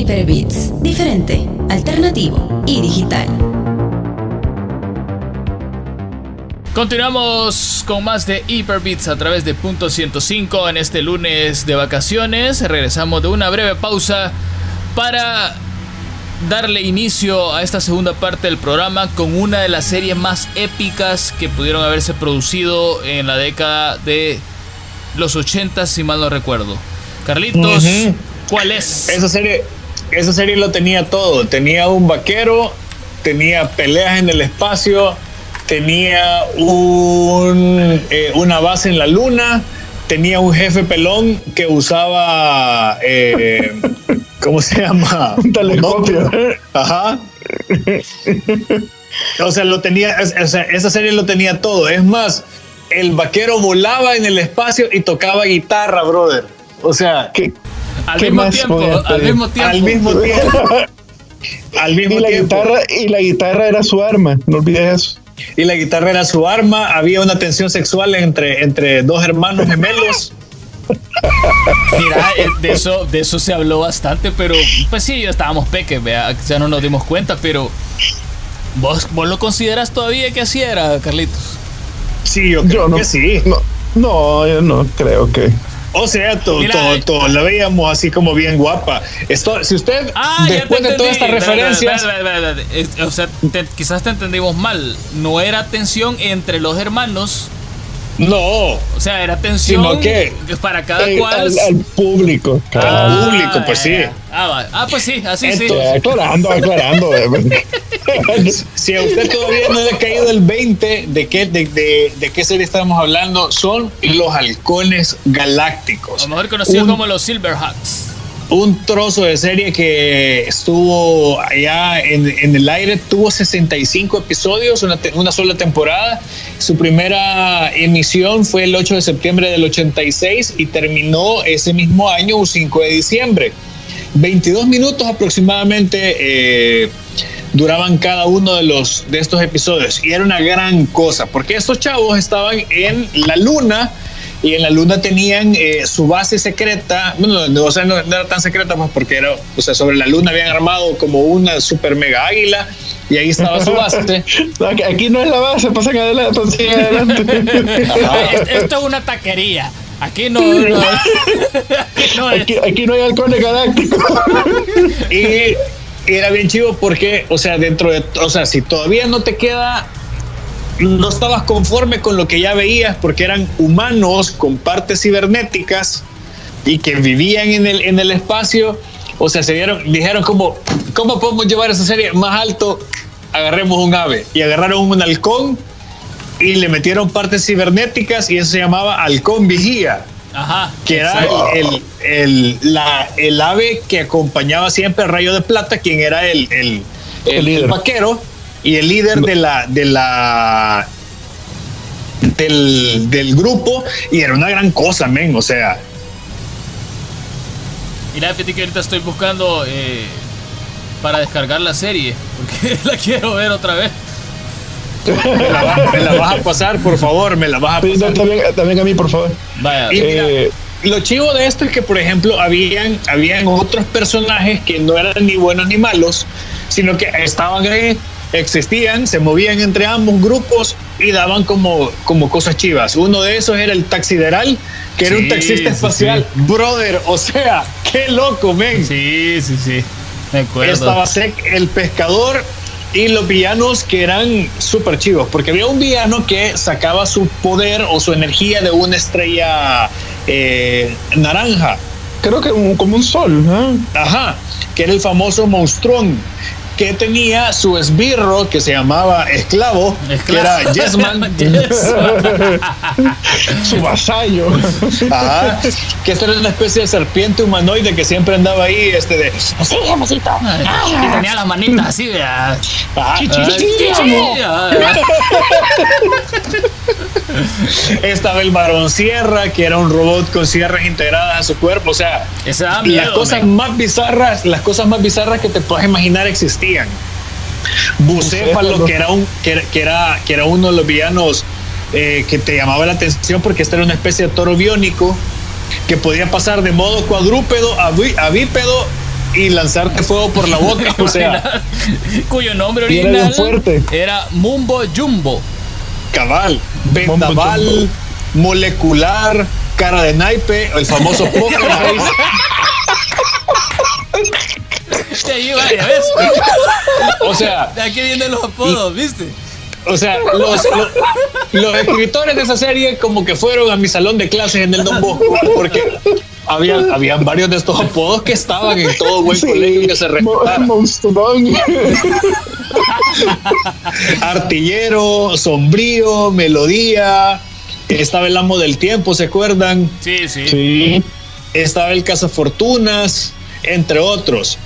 A: Hyperbits, diferente, alternativo y digital.
H: Continuamos con más de Hyperbits a través de Punto 105 en este lunes de vacaciones. Regresamos de una breve pausa para darle inicio a esta segunda parte del programa con una de las series más épicas que pudieron haberse producido en la década de los 80, si mal no recuerdo. Carlitos. ¿cuál es?
C: Esa serie, esa serie lo tenía todo. Tenía un vaquero, tenía peleas en el espacio, tenía un, eh, una base en la luna, tenía un jefe pelón que usaba, eh, ¿cómo se llama?
D: Un telescopio.
C: Ajá. O sea, lo tenía, o sea, esa serie lo tenía todo. Es más, el vaquero volaba en el espacio y tocaba guitarra, brother. O sea,
D: ¿Qué,
H: al mismo
D: más
H: tiempo, al mismo tiempo.
C: al mismo tiempo. al mismo
D: Y la,
C: tiempo.
D: guitarra, y la guitarra era su arma, no olvides eso.
C: Y la guitarra era su arma. Había una tensión sexual entre, entre dos hermanos gemelos.
B: Mira, eh, de eso, de eso se habló bastante, pero pues sí, estábamos peques, vea, ya no nos dimos cuenta, pero ¿vos, vos lo consideras todavía que así era, Carlitos?
C: Sí, yo creo
D: Yo no,
C: que sí.
D: no, no, yo no creo que.
C: O sea, todo, todo,
B: eh.
C: todo, la veíamos así como bien guapa. Esto, si usted,
B: Ah,
C: después de todas estas referencias,
B: O sea, te- quizás te entendimos mal. No era tensión entre los hermanos,
C: no,
B: o sea, era tensión
C: Sino que-
B: para cada cual.
D: al, al público.
C: Ah, público, pues sí.
B: ya. Ah, va. ah, pues sí, así sí.
D: Aclarando, aclarando.
C: si a usted todavía no le ha caído el 20 de qué, de, de- de qué serie estamos hablando, son los halcones
B: A
C: galácticos.
B: lo mejor conocido
C: Un-
B: como los Silverhawks.
C: un trozo de serie que estuvo allá en, en el aire, tuvo 65 episodios, una, te- una sola temporada. Su primera emisión fue el 8 de septiembre del 86 y terminó ese mismo año, un 5 de diciembre. 22 minutos aproximadamente eh, duraban cada uno de los de estos episodios y era una gran cosa porque estos chavos estaban en la luna y en la luna tenían eh, su base secreta, bueno, no, o sea, no, no era tan secreta pues porque era, o sea, sobre la luna habían armado como una super mega águila y ahí estaba su base.
D: Aquí- no es la base, pasen adelante, pasen adelante.
B: Esto es una taquería. Aquí no. no- aquí no es-
D: Aquí, aquí no hay halcones galácticos.
C: Y era bien chivo porque, o sea, dentro de, o sea, si todavía no te queda, no estabas conforme con lo que ya veías porque eran humanos con partes cibernéticas y que vivían en el, en el espacio, o sea, se dieron, dijeron como, ¿cómo podemos llevar esa serie más alto? Agarremos un ave y agarraron un halcón y le metieron partes cibernéticas y eso se llamaba halcón vigía
B: Ajá.
C: que era el, el, la- el ave que acompañaba siempre al Rayo de Plata, quien era el, el, el-
D: El líder.
C: el vaquero y el líder de la, de la del, del grupo, y era una gran cosa, men. O sea,
B: Mira, fíjate que ahorita estoy buscando eh, para descargar la serie, porque la quiero ver otra vez.
C: Me la, va- me la vas a pasar, por favor, me la vas a
D: Sí,
C: pasar.
D: también, también a mí, por favor.
B: Vaya.
C: Y mira,
D: Eh,
C: lo chivo de esto es que, por ejemplo, habían, habían otros personajes que no eran ni buenos ni malos, sino que estaban ahí, existían, se movían entre ambos grupos y daban como, como cosas chivas. Uno de esos era el taxideral, que era un
B: Sí,
C: taxista
B: sí,
C: espacial. Brother, o sea, qué loco, men.
B: Sí, sí, sí. Me acuerdo.
C: Estaba Sek, el pescador y los villanos que eran súper chivos, porque había un villano que sacaba su poder o su energía de una estrella eh, naranja.
D: creo que como un sol. ¿ah?
C: Ajá, que era el famoso monstruón que tenía su esbirro que se llamaba esclavo, que era Yesman.
B: Yes.
D: Su vasallo.
C: Ajá, que esta era una especie de serpiente humanoide que siempre andaba ahí, este de.
I: Sí, amorcito.
B: Y tenía las manitas así, vea.
C: ah, ah,
B: chichi, ay.
C: estaba el varón sierra, que era un robot con sierras integradas a su cuerpo, o sea, las cosas más bizarras, las cosas más bizarras que te puedas imaginar existían. Bucéfalo,
D: Bucéfalo.
C: que era un, que era, que era, que era uno de los villanos eh, que te llamaba la atención porque este era una especie de toro biónico que podía pasar de modo cuadrúpedo a, bí- a bípedo y lanzarte fuego por la boca. o sea,
B: Cuyo nombre
D: era
B: original
D: fuerte.
B: era Mumbo Jumbo.
C: cabal, vendaval, molecular, cara de naipe, el famoso poker face.
B: Va, ya ves.
C: O sea,
B: De aquí vienen los apodos, ¿viste?
C: O sea, los, los, los escritores de esa serie como que fueron a mi salón de clases en el Don Bosco porque habían, habían varios de estos apodos que estaban en todo buen colegio que se respetara. Artillero, sombrío, melodía, estaba el amo del tiempo, ¿se acuerdan?
B: Sí, sí.
D: Sí.
C: Estaba el cazafortunas, entre otros.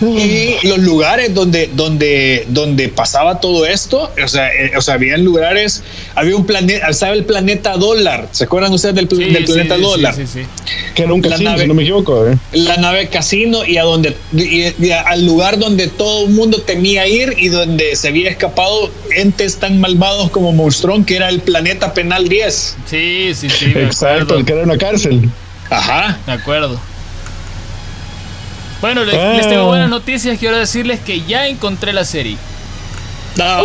C: Y los lugares donde, donde, donde pasaba todo esto, o sea, eh, o sea, había lugares, había un planeta, estaba el planeta dólar. ¿Se acuerdan ustedes del,
B: Sí,
C: del planeta
B: sí,
C: dólar?
B: Sí, sí, sí.
D: Que era un
C: La
D: casino,
C: nave-
D: si no me equivoco. ¿eh?
C: La nave casino y a donde y- y al lugar donde todo el mundo temía ir y donde se había escapado entes tan malvados como Monstrón, que era el planeta penal 10.
B: Sí, sí, sí,
D: Exacto,
B: acuerdo.
D: el que era una cárcel.
C: Ajá.
B: Me acuerdo. Bueno, le-
D: Ah.
B: les tengo buenas noticias. Quiero decirles que ya encontré la serie.
C: Ah,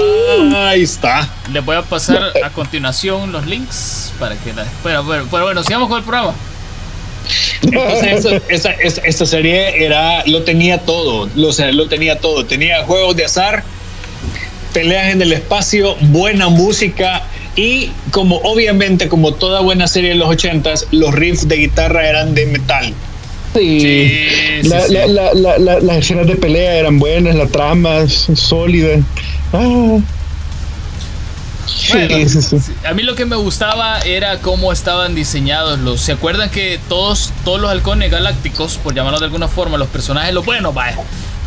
C: Ahí está.
B: Les voy a pasar a continuación los links para que la. Pero, pero, pero bueno, sigamos con el programa.
C: Entonces, eso- esa, esa- esta serie era, lo tenía todo, lo, lo tenía todo. Tenía juegos de azar, peleas en el espacio, buena música y como obviamente como toda buena serie de los ochentas, los riffs de guitarra eran de metal.
D: Sí.
B: Sí,
D: La-
B: sí,
D: la- la- la- la- las escenas de pelea eran buenas, la trama es sólida. Ah.
B: Bueno, A mí lo que me gustaba era cómo estaban diseñados los. ¿Se acuerdan que todos, todos los halcones galácticos, por llamarlos de alguna forma, los personajes, los buenos, vaya,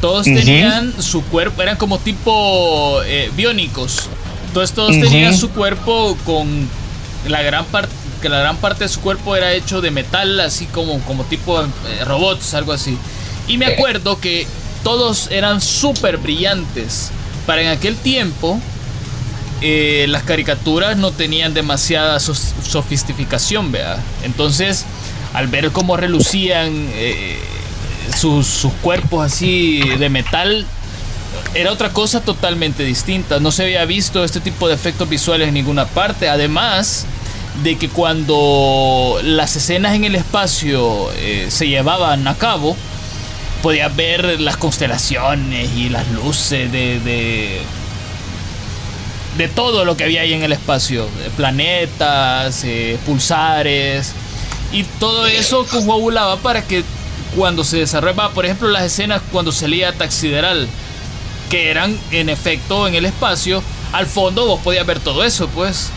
B: todos
C: Ujú.
B: tenían su cuerpo, eran como tipo eh, biónicos. Entonces todos
C: Ujú.
B: tenían su cuerpo con la gran parte que la gran parte de su cuerpo era hecho de metal, así como, como tipo eh, robots, algo así. Y me acuerdo que todos eran súper brillantes. Para en aquel tiempo, eh, las caricaturas no tenían demasiada sofisticación, ¿vea? Entonces, al ver cómo relucían eh, sus, sus cuerpos así de metal, era otra cosa totalmente distinta. No se había visto este tipo de efectos visuales en ninguna parte. Además de que cuando las escenas en el espacio eh, se llevaban a cabo, podías ver las constelaciones y las luces de, de, de todo lo que había ahí en el espacio. Planetas, eh, pulsares. Y todo eso confabulaba para que cuando se desarrollaba, por ejemplo, las escenas cuando salía Taxideral, que eran en efecto en el espacio, al fondo vos podías ver todo eso, pues.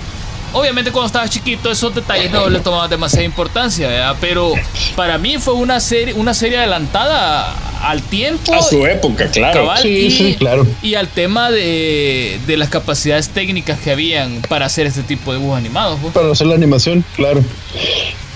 B: Obviamente cuando estabas chiquito esos detalles no le tomaban demasiada importancia, ¿verdad? pero para mí fue una serie, una serie adelantada al tiempo.
C: A su época, claro.
B: cabal,
D: Sí,
B: y,
D: sí, claro.
B: y al tema de, de las capacidades técnicas que habían para hacer este tipo de dibujos animados. pues.
D: Para hacer la animación, claro.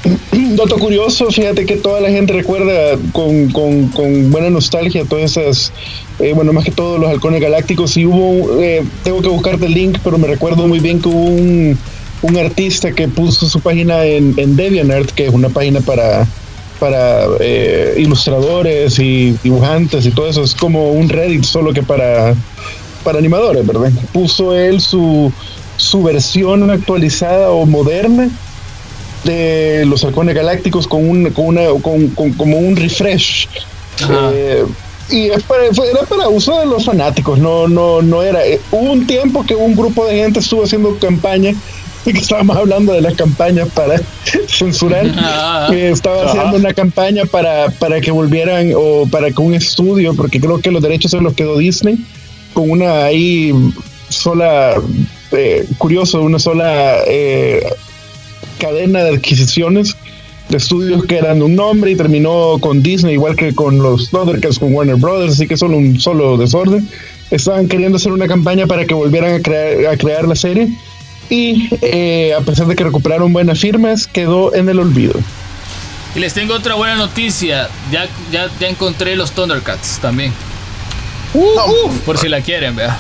D: Dato curioso, fíjate que toda la gente recuerda con, con- con buena nostalgia todas esas, eh, bueno, más que todo los halcones galácticos. Y hubo, eh, tengo que buscarte el link, pero me recuerdo muy bien que hubo un, un artista que puso su página en, en DeviantArt, que es una página para, para eh, ilustradores y dibujantes y todo eso. Es como un Reddit, solo que para, para animadores, ¿verdad? Puso él su, su versión actualizada o moderna de los halcones galácticos con un con una con, con- como un refresh. Eh, y es para- era para uso de los fanáticos no no no era eh, hubo un tiempo que un grupo de gente estuvo haciendo campaña que estábamos hablando de las campañas para censurar que estaba
C: Ajá.
D: haciendo una campaña para para que volvieran o para que un estudio porque creo que los derechos se los quedó Disney con una ahí sola eh, curioso una sola eh, cadena de adquisiciones de estudios que eran un nombre y terminó con Disney, igual que con los Thundercats, con Warner Brothers, así que solo un solo desorden. Estaban queriendo hacer una campaña para que volvieran a crear, a crear la serie y eh, a pesar de que recuperaron buenas firmas, quedó en el olvido.
B: Y les tengo otra buena noticia. Ya, ya, ya encontré los Thundercats también. Por si la quieren, vea.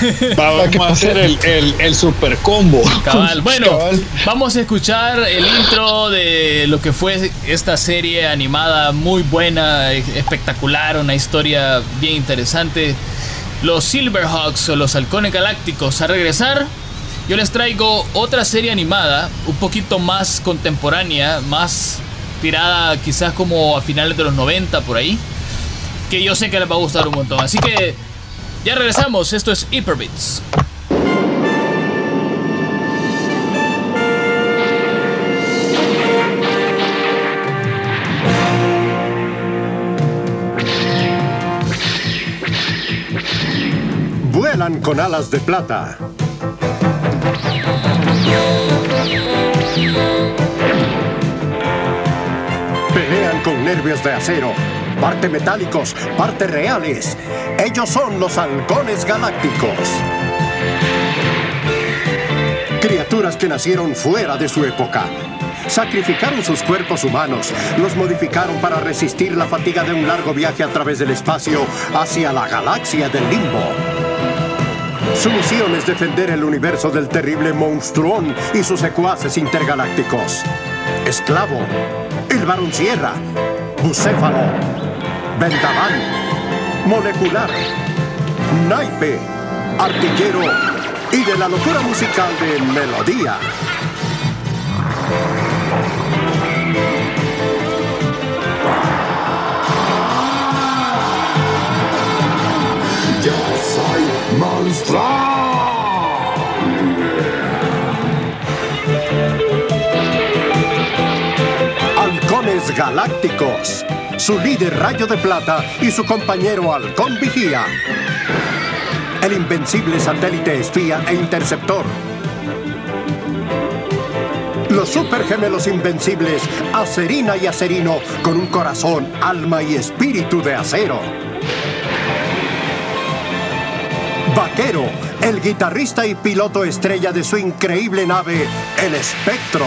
C: Vamos a hacer el, el, el super combo.
B: Cabal. Bueno,
D: Cabal.
B: vamos a escuchar el intro de lo que fue esta serie animada muy buena, espectacular, una historia bien interesante. Los Silverhawks o los Halcones Galácticos a regresar. Yo les traigo otra serie animada, un poquito más contemporánea, más tirada quizás como a finales de los 90 por ahí, que yo sé que les va a gustar un montón. Así que ya regresamos, esto es Hyperbits.
J: Vuelan con alas de plata. Nervios de acero. parte metálicos, parte reales. Ellos son los halcones galácticos. Criaturas que nacieron fuera de su época. Sacrificaron sus cuerpos humanos, los modificaron para resistir la fatiga de un largo viaje a través del espacio hacia la galaxia del limbo. Su misión es defender el universo del terrible Monstruón y sus secuaces intergalácticos. Esclavo, el Barón Sierra, Bucéfalo, Vendaval, Molecular, Naipe, Artillero. Y de la locura musical de Melodía.
K: Yo soy monstruo.
J: Galácticos. Su líder Rayo de Plata y su compañero Halcón Vigía. El invencible satélite espía e interceptor. Los supergemelos invencibles Acerina y Acerino con un corazón, alma y espíritu de acero. Vaquero, el guitarrista y piloto estrella de su increíble nave, el Espectro.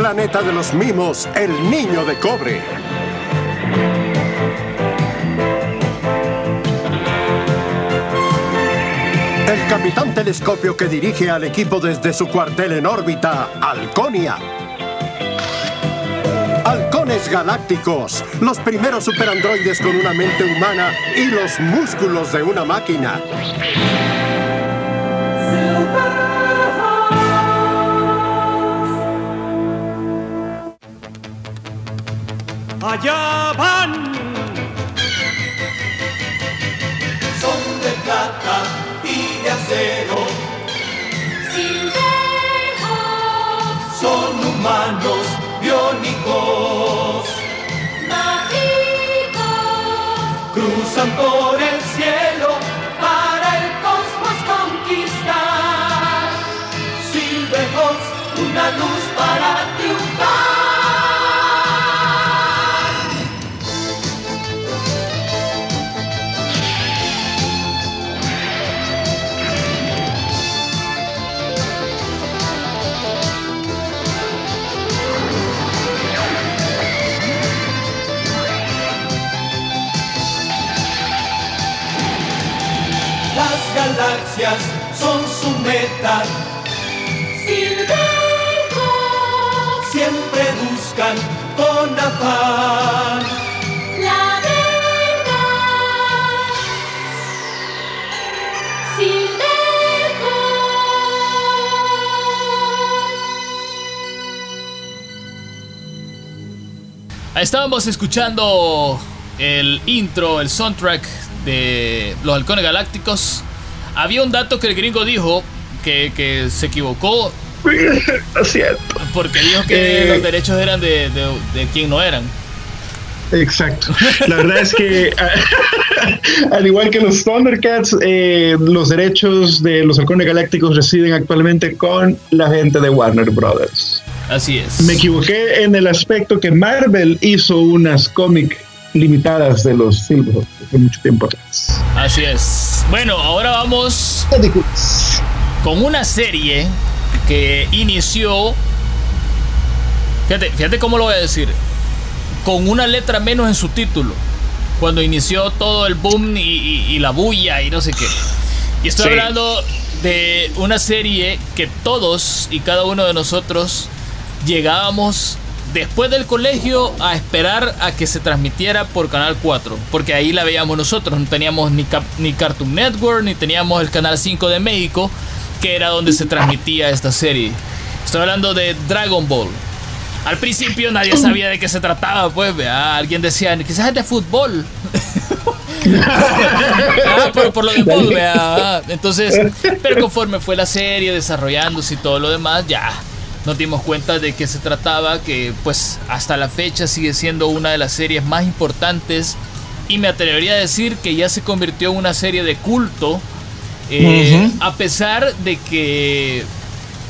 J: Planeta de los mimos, el niño de cobre. El capitán telescopio que dirige al equipo desde su cuartel en órbita, Halconia. Halcones galácticos, los primeros superandroides con una mente humana y los músculos de una máquina.
I: Allá van. Son de plata y de acero. Son humanos biónicos. Cruzan por el cielo para el cosmos conquistar. Silverhawks, una luz para triunfar. Galaxias son su meta. Siempre buscan con afán.
H: La verdad.
B: Estábamos escuchando el intro, el soundtrack de Los Halcones Galácticos. Había un dato que el gringo dijo que, que se equivocó.
D: Es cierto.
B: Porque dijo que
D: Eh.
B: los derechos eran de, de, de quien no eran.
D: Exacto. La verdad es que, al igual que los Thundercats, eh, los derechos de los halcones galácticos residen actualmente con la gente de Warner Brothers.
B: Así es.
D: Me equivoqué en el aspecto que Marvel hizo unas cómic limitadas de los Silverhawks hace mucho tiempo atrás.
B: Así es. Bueno, ahora vamos con una serie que inició. Fíjate, fíjate cómo lo voy a decir. Con una letra menos en su título. Cuando inició todo el boom y, y- y la bulla y no sé qué. Y estoy
C: Sí.
B: hablando de una serie que todos y cada uno de nosotros llegábamos después del colegio a esperar a que se transmitiera por Canal 4, porque ahí la veíamos nosotros, no teníamos ni, ni Cartoon Network, ni teníamos el Canal 5 de México, que era donde se transmitía esta serie. Estoy hablando de Dragon Ball. Al principio nadie sabía de qué se trataba, pues, vea, alguien decía, quizás es de fútbol. Ah, por, lo de vea, ah, Entonces, pero conforme fue la serie desarrollándose y todo lo demás, ya nos dimos cuenta de qué se trataba, que pues hasta la fecha sigue siendo una de las series más importantes y me atrevería a decir que ya se convirtió en una serie de culto, eh, a pesar de que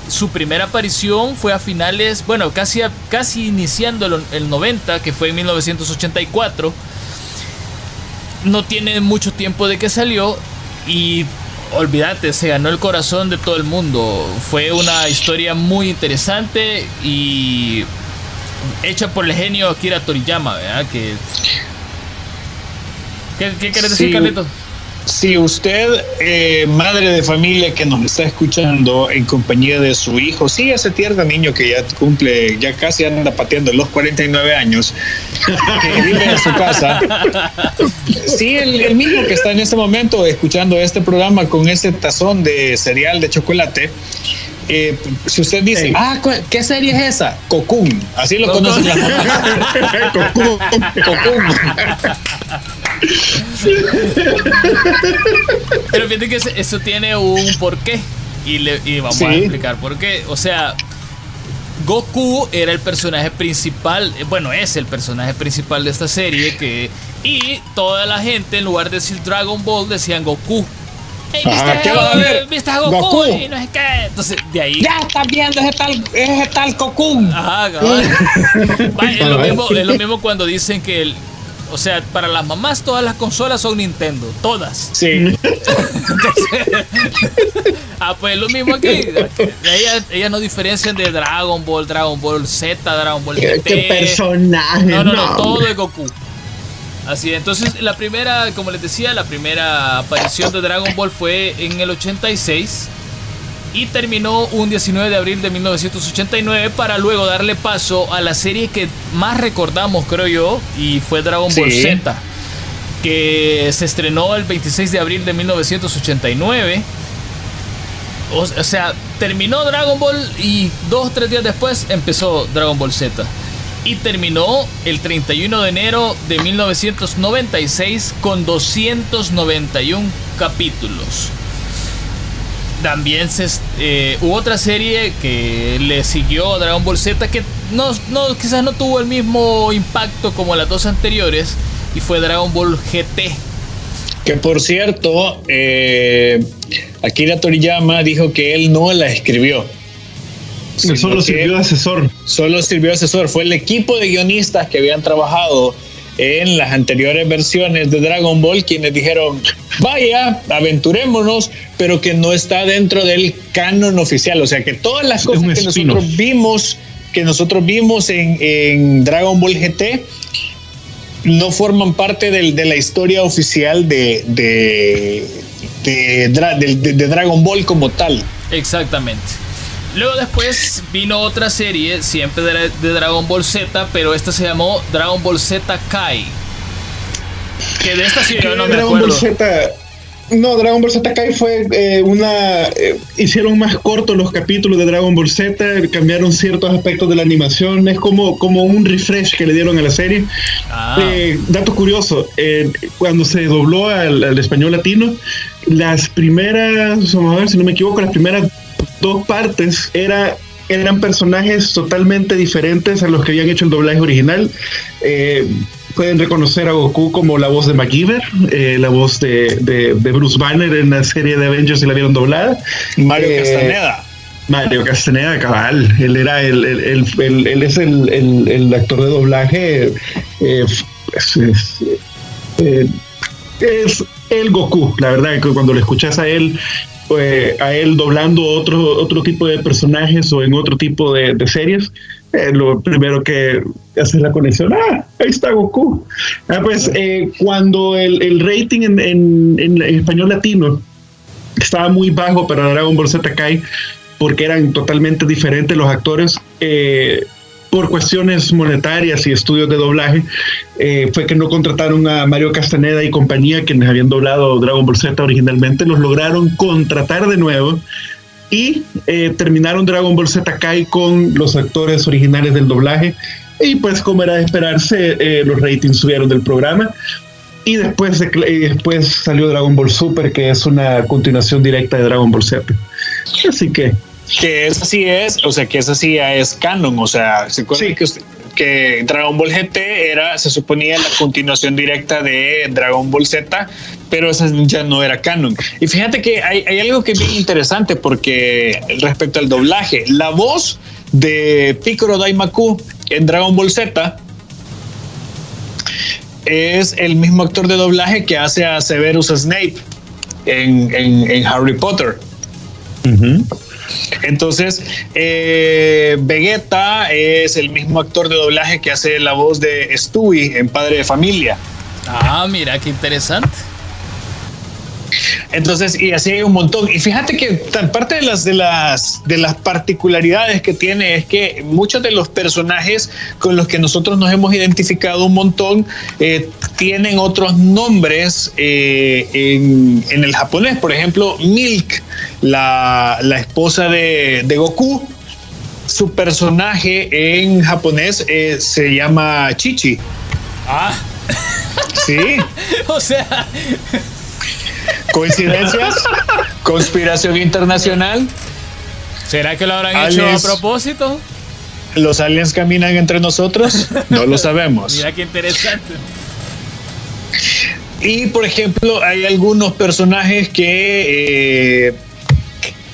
B: su primera aparición fue a finales, bueno, casi, casi iniciando el, el 90, que fue en 1984. No tiene mucho tiempo de que salió y olvídate, se ganó el corazón de todo el mundo. Fue una historia muy interesante y hecha por el genio Akira Toriyama, ¿verdad? Que, ¿Qué, qué quieres decir. Carlitos?
C: Si usted, eh, madre de familia que nos está escuchando en compañía de su hijo, sí, ese tierno niño que ya cumple, ya casi anda pateando los 49 años, que vive en su casa, sí, el, el mismo que está en este momento escuchando este programa con ese tazón de cereal de chocolate, eh, si usted dice, ah, ¿cu- ¿qué serie es esa? Cocoon, así lo conocen las mamás. Cocoon. Cocoon.
B: Pero fíjate que eso tiene un porqué. Y, le, y vamos a
C: Sí.
B: explicar por qué. O sea, Goku era el personaje principal. eh, Bueno, es el personaje principal de esta serie. Que, y toda la gente, en lugar de decir Dragon Ball, decían Goku. Ey, ¿viste,
C: Ajá, ¿qué va a ver?
B: ¿Viste a Goku?
C: Goku.
B: Y no sé qué. Entonces, de ahí.
C: Ya estás viendo ese tal, ese tal Cocoon.
B: Ajá, cabal. Es, lo mismo, es lo mismo cuando dicen que el. O sea, para las mamás todas las consolas son Nintendo. Todas.
C: Sí.
B: Ah, pues lo mismo aquí. Ellas, ellas no diferencian de Dragon Ball, Dragon Ball Z, Dragon Ball
D: ¿Qué,
B: GT.
D: qué personaje?
B: No, no, no,
D: no,
B: todo es Goku. Así, entonces la primera, como les decía, la primera aparición de Dragon Ball fue en el 86 y terminó un 19 de abril de 1989 para luego darle paso a la serie que más recordamos, creo yo, y fue Dragon Ball. Z, que se estrenó el 26 de abril de 1989. O, o sea, terminó Dragon Ball y dos o tres días después empezó Dragon Ball Z. Y terminó el 31 de enero de 1996 con 291 capítulos. También se, eh, hubo otra serie que le siguió a Dragon Ball Z que no, no, quizás no tuvo el mismo impacto como las dos anteriores y fue Dragon Ball GT.
C: Que por cierto, eh, Akira Toriyama dijo que él no la escribió.
D: Que solo sirvió de asesor.
C: Solo sirvió de asesor. Fue el equipo de guionistas que habían trabajado en las anteriores versiones de Dragon Ball quienes dijeron, vaya, aventurémonos, pero que no está dentro del canon oficial. O sea, que todas las cosas que nosotros vimos, que nosotros vimos en, en Dragon Ball GT, no forman parte del- de la historia oficial de, de, de Dra- de- de- de Dragon Ball como tal.
B: Exactamente. Luego después vino otra serie, siempre de, de Dragon Ball Z, pero esta se llamó Dragon Ball Z Kai. Que de esta sí yo no me
D: Dragon
B: acuerdo.
D: Ball Z. No, Dragon Ball Z Kai fue eh, una. eh, hicieron más cortos los capítulos de Dragon Ball Z, cambiaron ciertos aspectos de la animación. Es como, como un refresh que le dieron a la serie.
B: Ah,
D: Eh, dato curioso: cuando se dobló al, al español latino, las primeras, vamos a ver si no me equivoco, las primeras dos partes era, eran personajes totalmente diferentes a los que habían hecho el doblaje original. Eh, pueden reconocer a Goku como la voz de MacGyver, eh, la voz de, de- de Bruce Banner en la serie de Avengers y la vieron doblada.
C: Mario
D: Eh,
C: Castaneda.
D: Mario Castaneda, cabal. Él era el, el- el- el- él es el, actor de doblaje. eh, es, es- es el Goku, la verdad, que cuando lo escuchas a él, eh, a él doblando otro, otro tipo de personajes o en otro tipo de, de series, eh, lo primero que haces la conexión, ah, ahí está Goku. Ah, pues eh, cuando el, el rating en, en- en español latino estaba muy bajo para Dragon Ball Z Kai porque eran totalmente diferentes los actores. eh, por cuestiones monetarias y estudios de doblaje, eh, fue que no contrataron a Mario Castaneda y compañía, quienes habían doblado Dragon Ball Z originalmente, los lograron contratar de nuevo y eh, terminaron Dragon Ball Z Kai con los actores originales del doblaje. Y pues como era de esperarse, eh, los ratings subieron del programa. Y después, de- y después salió Dragon Ball Super, que es una continuación directa de Dragon Ball Z. Así que
C: Que esa sí es, o sea, que esa sí es canon, o sea, ¿se acuerdan
D: Sí.
C: que, usted- que Dragon Ball GT era, se suponía, la continuación directa de Dragon Ball Z, pero esa ya no era canon. Y fíjate que hay, hay algo que es bien interesante porque respecto al doblaje, la voz de Piccolo Daimaku en Dragon Ball Z es el mismo actor de doblaje que hace a Severus Snape en, en- en Harry Potter. Entonces, eh, Vegeta es el mismo actor de doblaje que hace la voz de Stewie en Padre de Familia.
B: Ah, mira, qué interesante.
C: Entonces, y así hay un montón. Y fíjate que parte de las, de las, de las particularidades que tiene es que muchos de los personajes con los que nosotros nos hemos identificado un montón eh, tienen otros nombres eh, en, en el japonés. Por ejemplo, Milk, la, la esposa de, de Goku, su personaje en japonés eh, se llama Chichi.
B: Ah,
C: Sí.
B: o sea,
C: ¿Coincidencias? ¿Conspiración internacional?
B: ¿será que lo habrán hecho a propósito?
C: ¿Los aliens caminan entre nosotros? No lo sabemos.
B: Mira qué interesante.
C: Y por ejemplo, hay algunos personajes que, eh,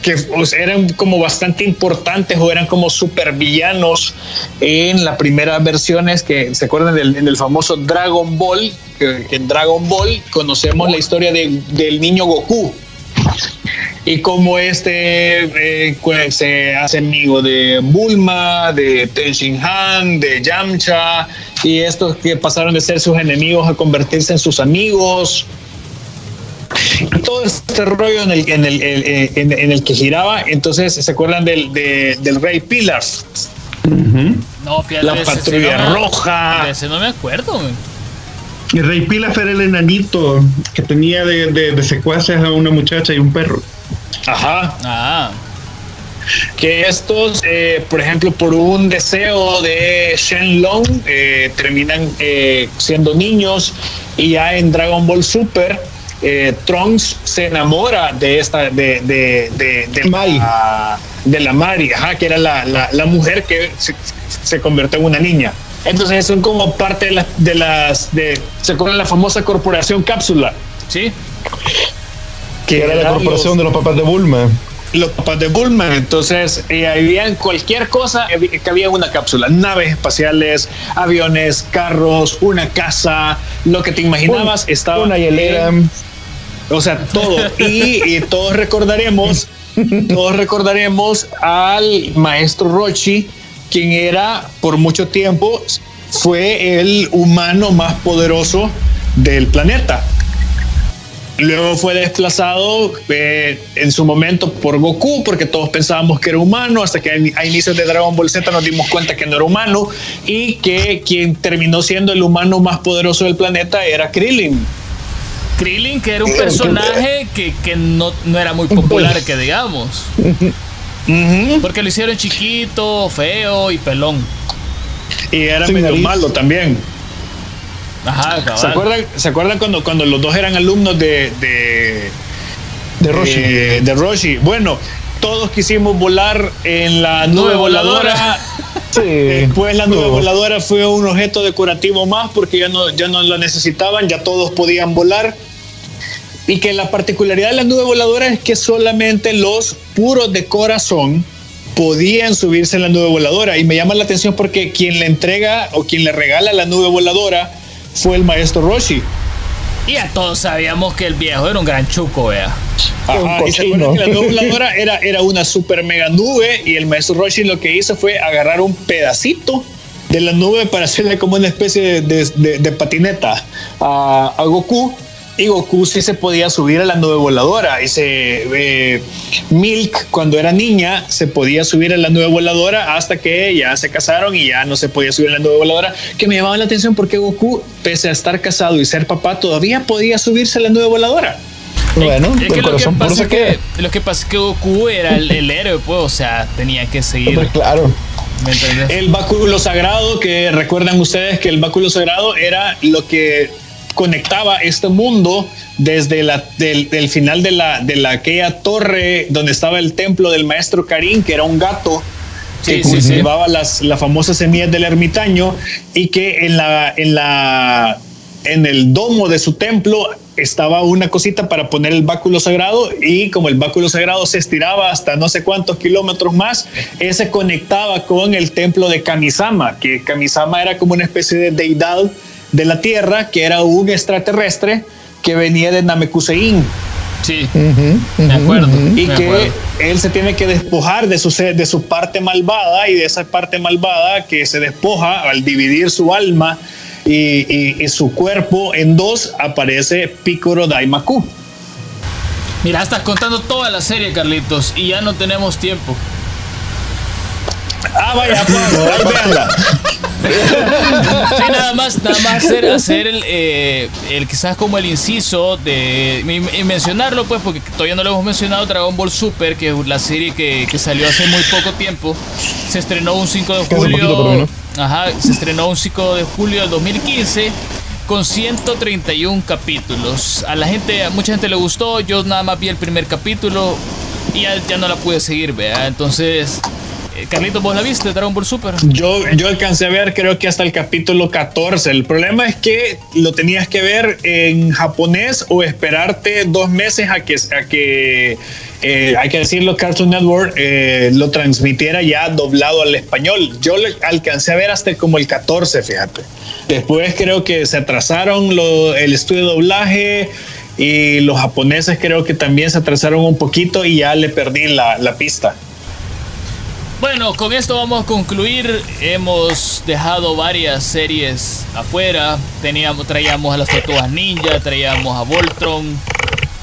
C: que eran como bastante importantes o eran como supervillanos en las primeras versiones que se acuerdan del, famoso Dragon Ball, que, que en Dragon Ball conocemos la historia de- del niño Goku. Y como este eh, pues, se hace amigo de Bulma, de Tenshin Han, de Yamcha, y estos que pasaron de ser sus enemigos a convertirse en sus amigos. Y todo este rollo en el, en el, el- en, en el que giraba, entonces se acuerdan del, de- del Rey Pilar,
B: No, fíjate.
C: la patrulla
B: no me-
C: roja.
B: de ese no me acuerdo, man.
D: El rey Pilaf era el enanito que tenía de, de, de secuaces a una muchacha y un perro.
C: Ajá.
B: Ah,
C: que estos, eh, por ejemplo, por un deseo de Shenlong, eh, terminan eh, siendo niños y ya en Dragon Ball Super, eh, Trunks se enamora de esta, de, de, de, de
D: Mai.
C: La, de la Mari, ajá, que era la, la, la mujer que se, se convirtió en una niña. Entonces son como parte de las, de las, de, se acuerdan la famosa corporación Cápsula,
B: sí.
D: Que era la corporación de los papás de Bulma.
C: Los papás de Bulma. Entonces, eh, había cualquier cosa que había una cápsula: naves espaciales, aviones, carros, una casa, lo que te imaginabas estaba.
D: Una hielera.
C: en- o sea, todo. Y, y todos recordaremos, todos recordaremos al maestro Rochi, quien era por mucho tiempo fue el humano más poderoso del planeta. Luego fue desplazado eh, en su momento por Goku, porque todos pensábamos que era humano, hasta que a inicios de Dragon Ball Z nos dimos cuenta que no era humano y que quien terminó siendo el humano más poderoso del planeta era Krillin.
B: Krillin, que era un personaje que, que no, no era muy popular, que digamos. Porque lo hicieron chiquito, feo y pelón.
C: Y era
D: Sin
C: medio
D: nariz.
C: malo también.
B: Ajá, cabal.
C: ¿Se acuerdan, ¿se acuerdan cuando, cuando los dos eran alumnos de, de,
D: De Roshi.
C: de, de Roshi? Bueno, todos quisimos volar en la nube,
B: Nube
C: voladora.
B: voladora.
D: Sí.
C: Después la nube
D: No.
C: voladora fue un objeto decorativo más porque ya no, ya no lo necesitaban, ya todos podían volar. Y que la particularidad de la nube voladora es que solamente los puros de corazón podían subirse en la nube voladora. Y me llama la atención porque quien le entrega o quien le regala la nube voladora fue el maestro Roshi.
B: Y ya todos sabíamos que el viejo era un gran chuco, vea.
C: Ajá,
D: Un
C: y se
D: cochino.
C: acuerdan que la nube voladora era, era una super mega nube y el maestro Roshi lo que hizo fue agarrar un pedacito de la nube para hacerle como una especie de, de- de- de patineta a, a Goku. Y Goku sí se podía subir a la nube voladora. Y se, eh, Milk, cuando era niña, se podía subir a la nube voladora hasta que ya se casaron y ya no se podía subir a la nube voladora. Que me llamaba la atención porque Goku, pese a estar casado y ser papá, todavía podía subirse a la nube voladora.
D: Bueno,
B: es que lo que, pasa es que, lo que pasa es que Goku era el, el héroe, pues, o sea, tenía que seguir.
D: Claro.
C: El báculo sagrado, que recuerdan ustedes que el báculo sagrado era lo que conectaba este mundo desde la, del, del final de la, de la aquella torre donde estaba el templo del maestro Karim, que era un gato que
B: Sí, sí, sí.
C: cultivaba las, las famosas semillas del ermitaño y que en la, en la en el domo de su templo estaba una cosita para poner el báculo sagrado y como el báculo sagrado se estiraba hasta no sé cuántos kilómetros más, ese conectaba con el templo de Kamisama, que Kamisama era como una especie de deidad de la tierra, que era un extraterrestre que venía de Namekusein
B: Sí, de acuerdo.
C: y
B: Me
C: que
B: acuerdo.
C: él se tiene que despojar de su, de su parte malvada y de esa parte malvada que se despoja al dividir su alma y, y- y su cuerpo en dos aparece Picoro Daimaku.
B: Mira, estás contando toda la serie, Carlitos, y ya no tenemos tiempo.
C: Ah, vaya, pues, ahí véanla.
B: Sí, nada más, nada más hacer, hacer el, eh, el quizás como el inciso de y- y mencionarlo, pues, porque todavía no lo hemos mencionado, Dragon Ball Super, que es la serie que, que salió hace muy poco tiempo, se estrenó un 5 de julio, ajá, se estrenó un 5 de julio del 2015 con 131 capítulos. A la gente, a mucha gente le gustó, yo nada más vi el primer capítulo y ya, ya no la pude seguir, vea. Entonces, Carlitos, ¿vos la viste, Dragon Ball Super?
C: Yo, yo alcancé a ver creo que hasta el capítulo 14. El problema es que lo tenías que ver en japonés o esperarte dos meses a que, a que eh, hay que decirlo, Cartoon Network eh, lo transmitiera ya doblado al español. Yo le alcancé a ver hasta como el 14, fíjate. Después creo que se atrasaron lo- el estudio de doblaje y los japoneses creo que también se atrasaron un poquito y ya le perdí la, la pista.
B: Bueno, con esto vamos a concluir. Hemos dejado varias series afuera. Teníamos, traíamos a las tortugas ninja, traíamos a Voltron,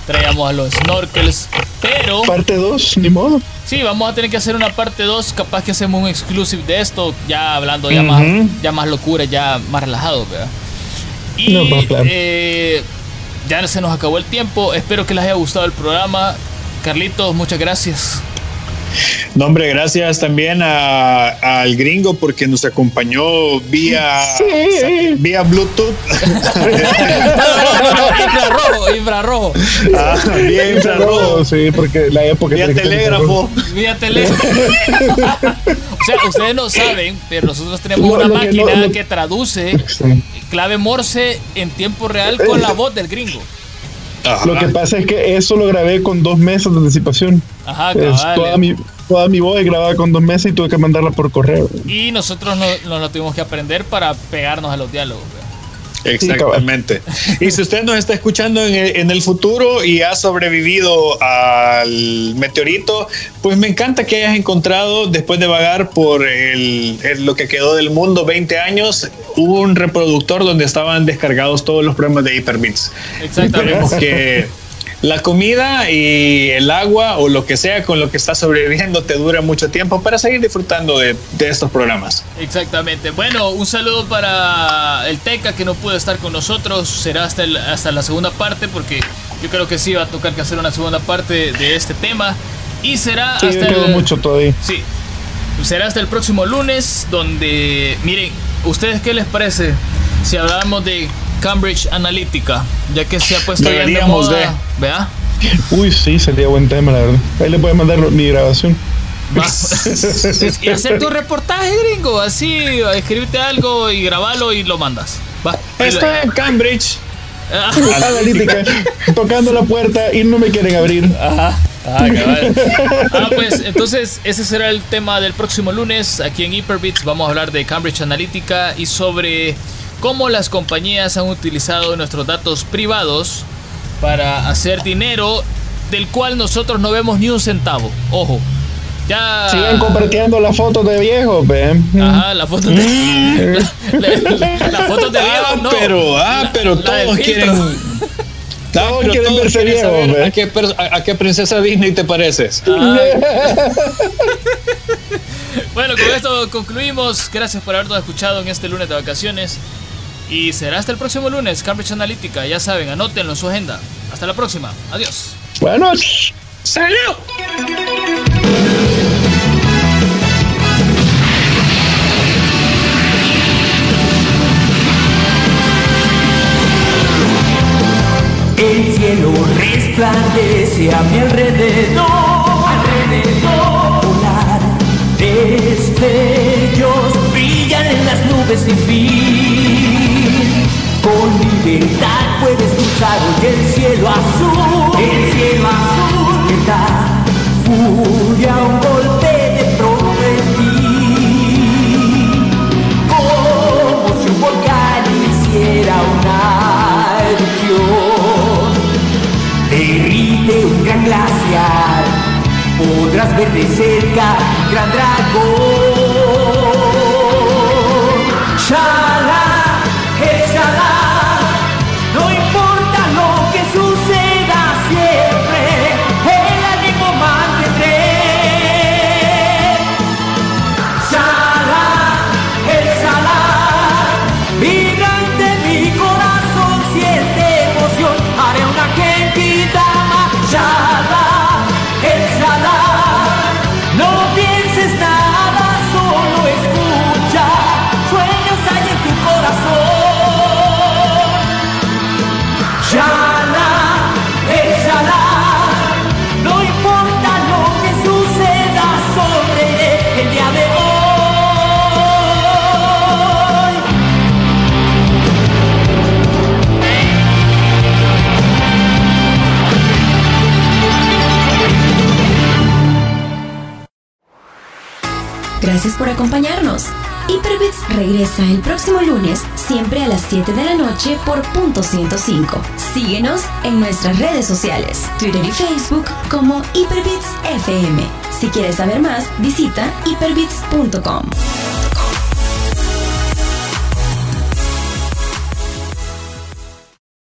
B: traíamos a los snorkels. Pero
D: Parte 2, ni modo.
B: sí, vamos a tener que hacer una parte 2. Capaz que hacemos un exclusive de esto, ya hablando ya más, ya más locura, ya más relajado, ¿verdad? Y
D: No, claro.
B: eh, ya se nos acabó el tiempo. Espero que les haya gustado el programa. Carlitos, muchas gracias.
C: No, hombre, gracias también a- al gringo porque nos acompañó vía,
D: Sí.
C: vía Bluetooth.
B: infrarrojo, infrarrojo.
C: Ah, vía infrarrojo.
D: Sí, porque la época.
C: Vía telégrafo.
B: Vía teléfono. o sea, ustedes no saben, pero nosotros tenemos una
D: lo que no-
B: máquina que traduce
D: Sí.
B: clave Morse en tiempo real con la voz del gringo.
C: Ajá.
D: Lo que pasa es que eso lo grabé con dos meses de anticipación.
B: Ajá,
D: Es
B: cabal.
D: toda, mi, toda mi voz grabada con dos meses y tuve que mandarla por correo.
B: Y nosotros no- nos lo tuvimos que aprender para pegarnos a los diálogos.
C: Exactamente. Y si usted nos está escuchando en el, en el futuro y ha sobrevivido al meteorito, pues me encanta que hayas encontrado, después de vagar por el, el- lo que quedó del mundo 20 años, un reproductor donde estaban descargados todos los programas de Hyperbits.
B: Exactamente.
C: Esperemos que la comida y el agua o lo que sea con lo que estás sobreviviendo te dura mucho tiempo para seguir disfrutando de, de estos programas.
B: Exactamente. Bueno, un saludo para el Teca que no pudo estar con nosotros. Será hasta, el- hasta la segunda parte porque yo creo que sí va a tocar que hacer una segunda parte de este tema. Y será
D: Sí,
B: hasta el,
D: mucho todavía.
B: Sí. Será hasta el próximo lunes donde, miren, ¿ustedes qué les parece si hablamos de Cambridge Analytica? Ya que se ha puesto bien de moda.
C: de.
B: ¿Vea?
D: Uy, sí, sería buen tema, la verdad. Ahí le voy a mandar mi grabación.
B: Va. y hacer tu reportaje, gringo. Así, escribirte algo y grabarlo y lo mandas. Va.
C: Estoy en Cambridge.
B: Ah,
D: Analítica, tocando la puerta y no me quieren abrir.
B: Ajá. Ah, cabal. Ah, pues entonces ese será el tema del próximo lunes. Aquí en Hyperbits vamos a hablar de Cambridge Analytica y sobre cómo las compañías han utilizado nuestros datos privados para hacer dinero del cual nosotros no vemos ni un centavo. Ojo. Ya.
D: Sigan compartiendo las fotos de viejos, ve.
B: Ajá, la foto de. la, la- la foto de
C: Ah,
B: Diego, no.
C: pero, ah, pero
B: La
C: todos
B: filtro.
C: quieren. Ah,
D: Todos
C: pero
D: quieren
C: todos
D: verse viejos.
C: ¿a qué, a, a qué princesa Disney te pareces?
B: Ay. Bueno, con esto concluimos. Gracias por habernos escuchado en este lunes de vacaciones. Y será hasta el próximo lunes, Cambridge Analytica. Ya saben, anótenlo en su agenda. Hasta la próxima. Adiós.
D: Bueno,
C: ¡Salud!
I: El cielo resplandece a mi alrededor, alrededor. Volar de Destellos brillan en las nubes sin fin. Con libertad puedes cruzar hoy el cielo azul. El cielo azul. Libertad, furia, un golpe de pronto en ti. Como si un volcán hiciera una erupción. Derrite un gran glaciar, podrás ver de cerca gran dragón.
A: Gracias por acompañarnos. Hyperbits regresa el próximo lunes, siempre a las 7 de la noche por punto 105. Síguenos en nuestras redes sociales, Twitter y Facebook como Hyperbits FM. Si quieres saber más, visita hyperbits.com.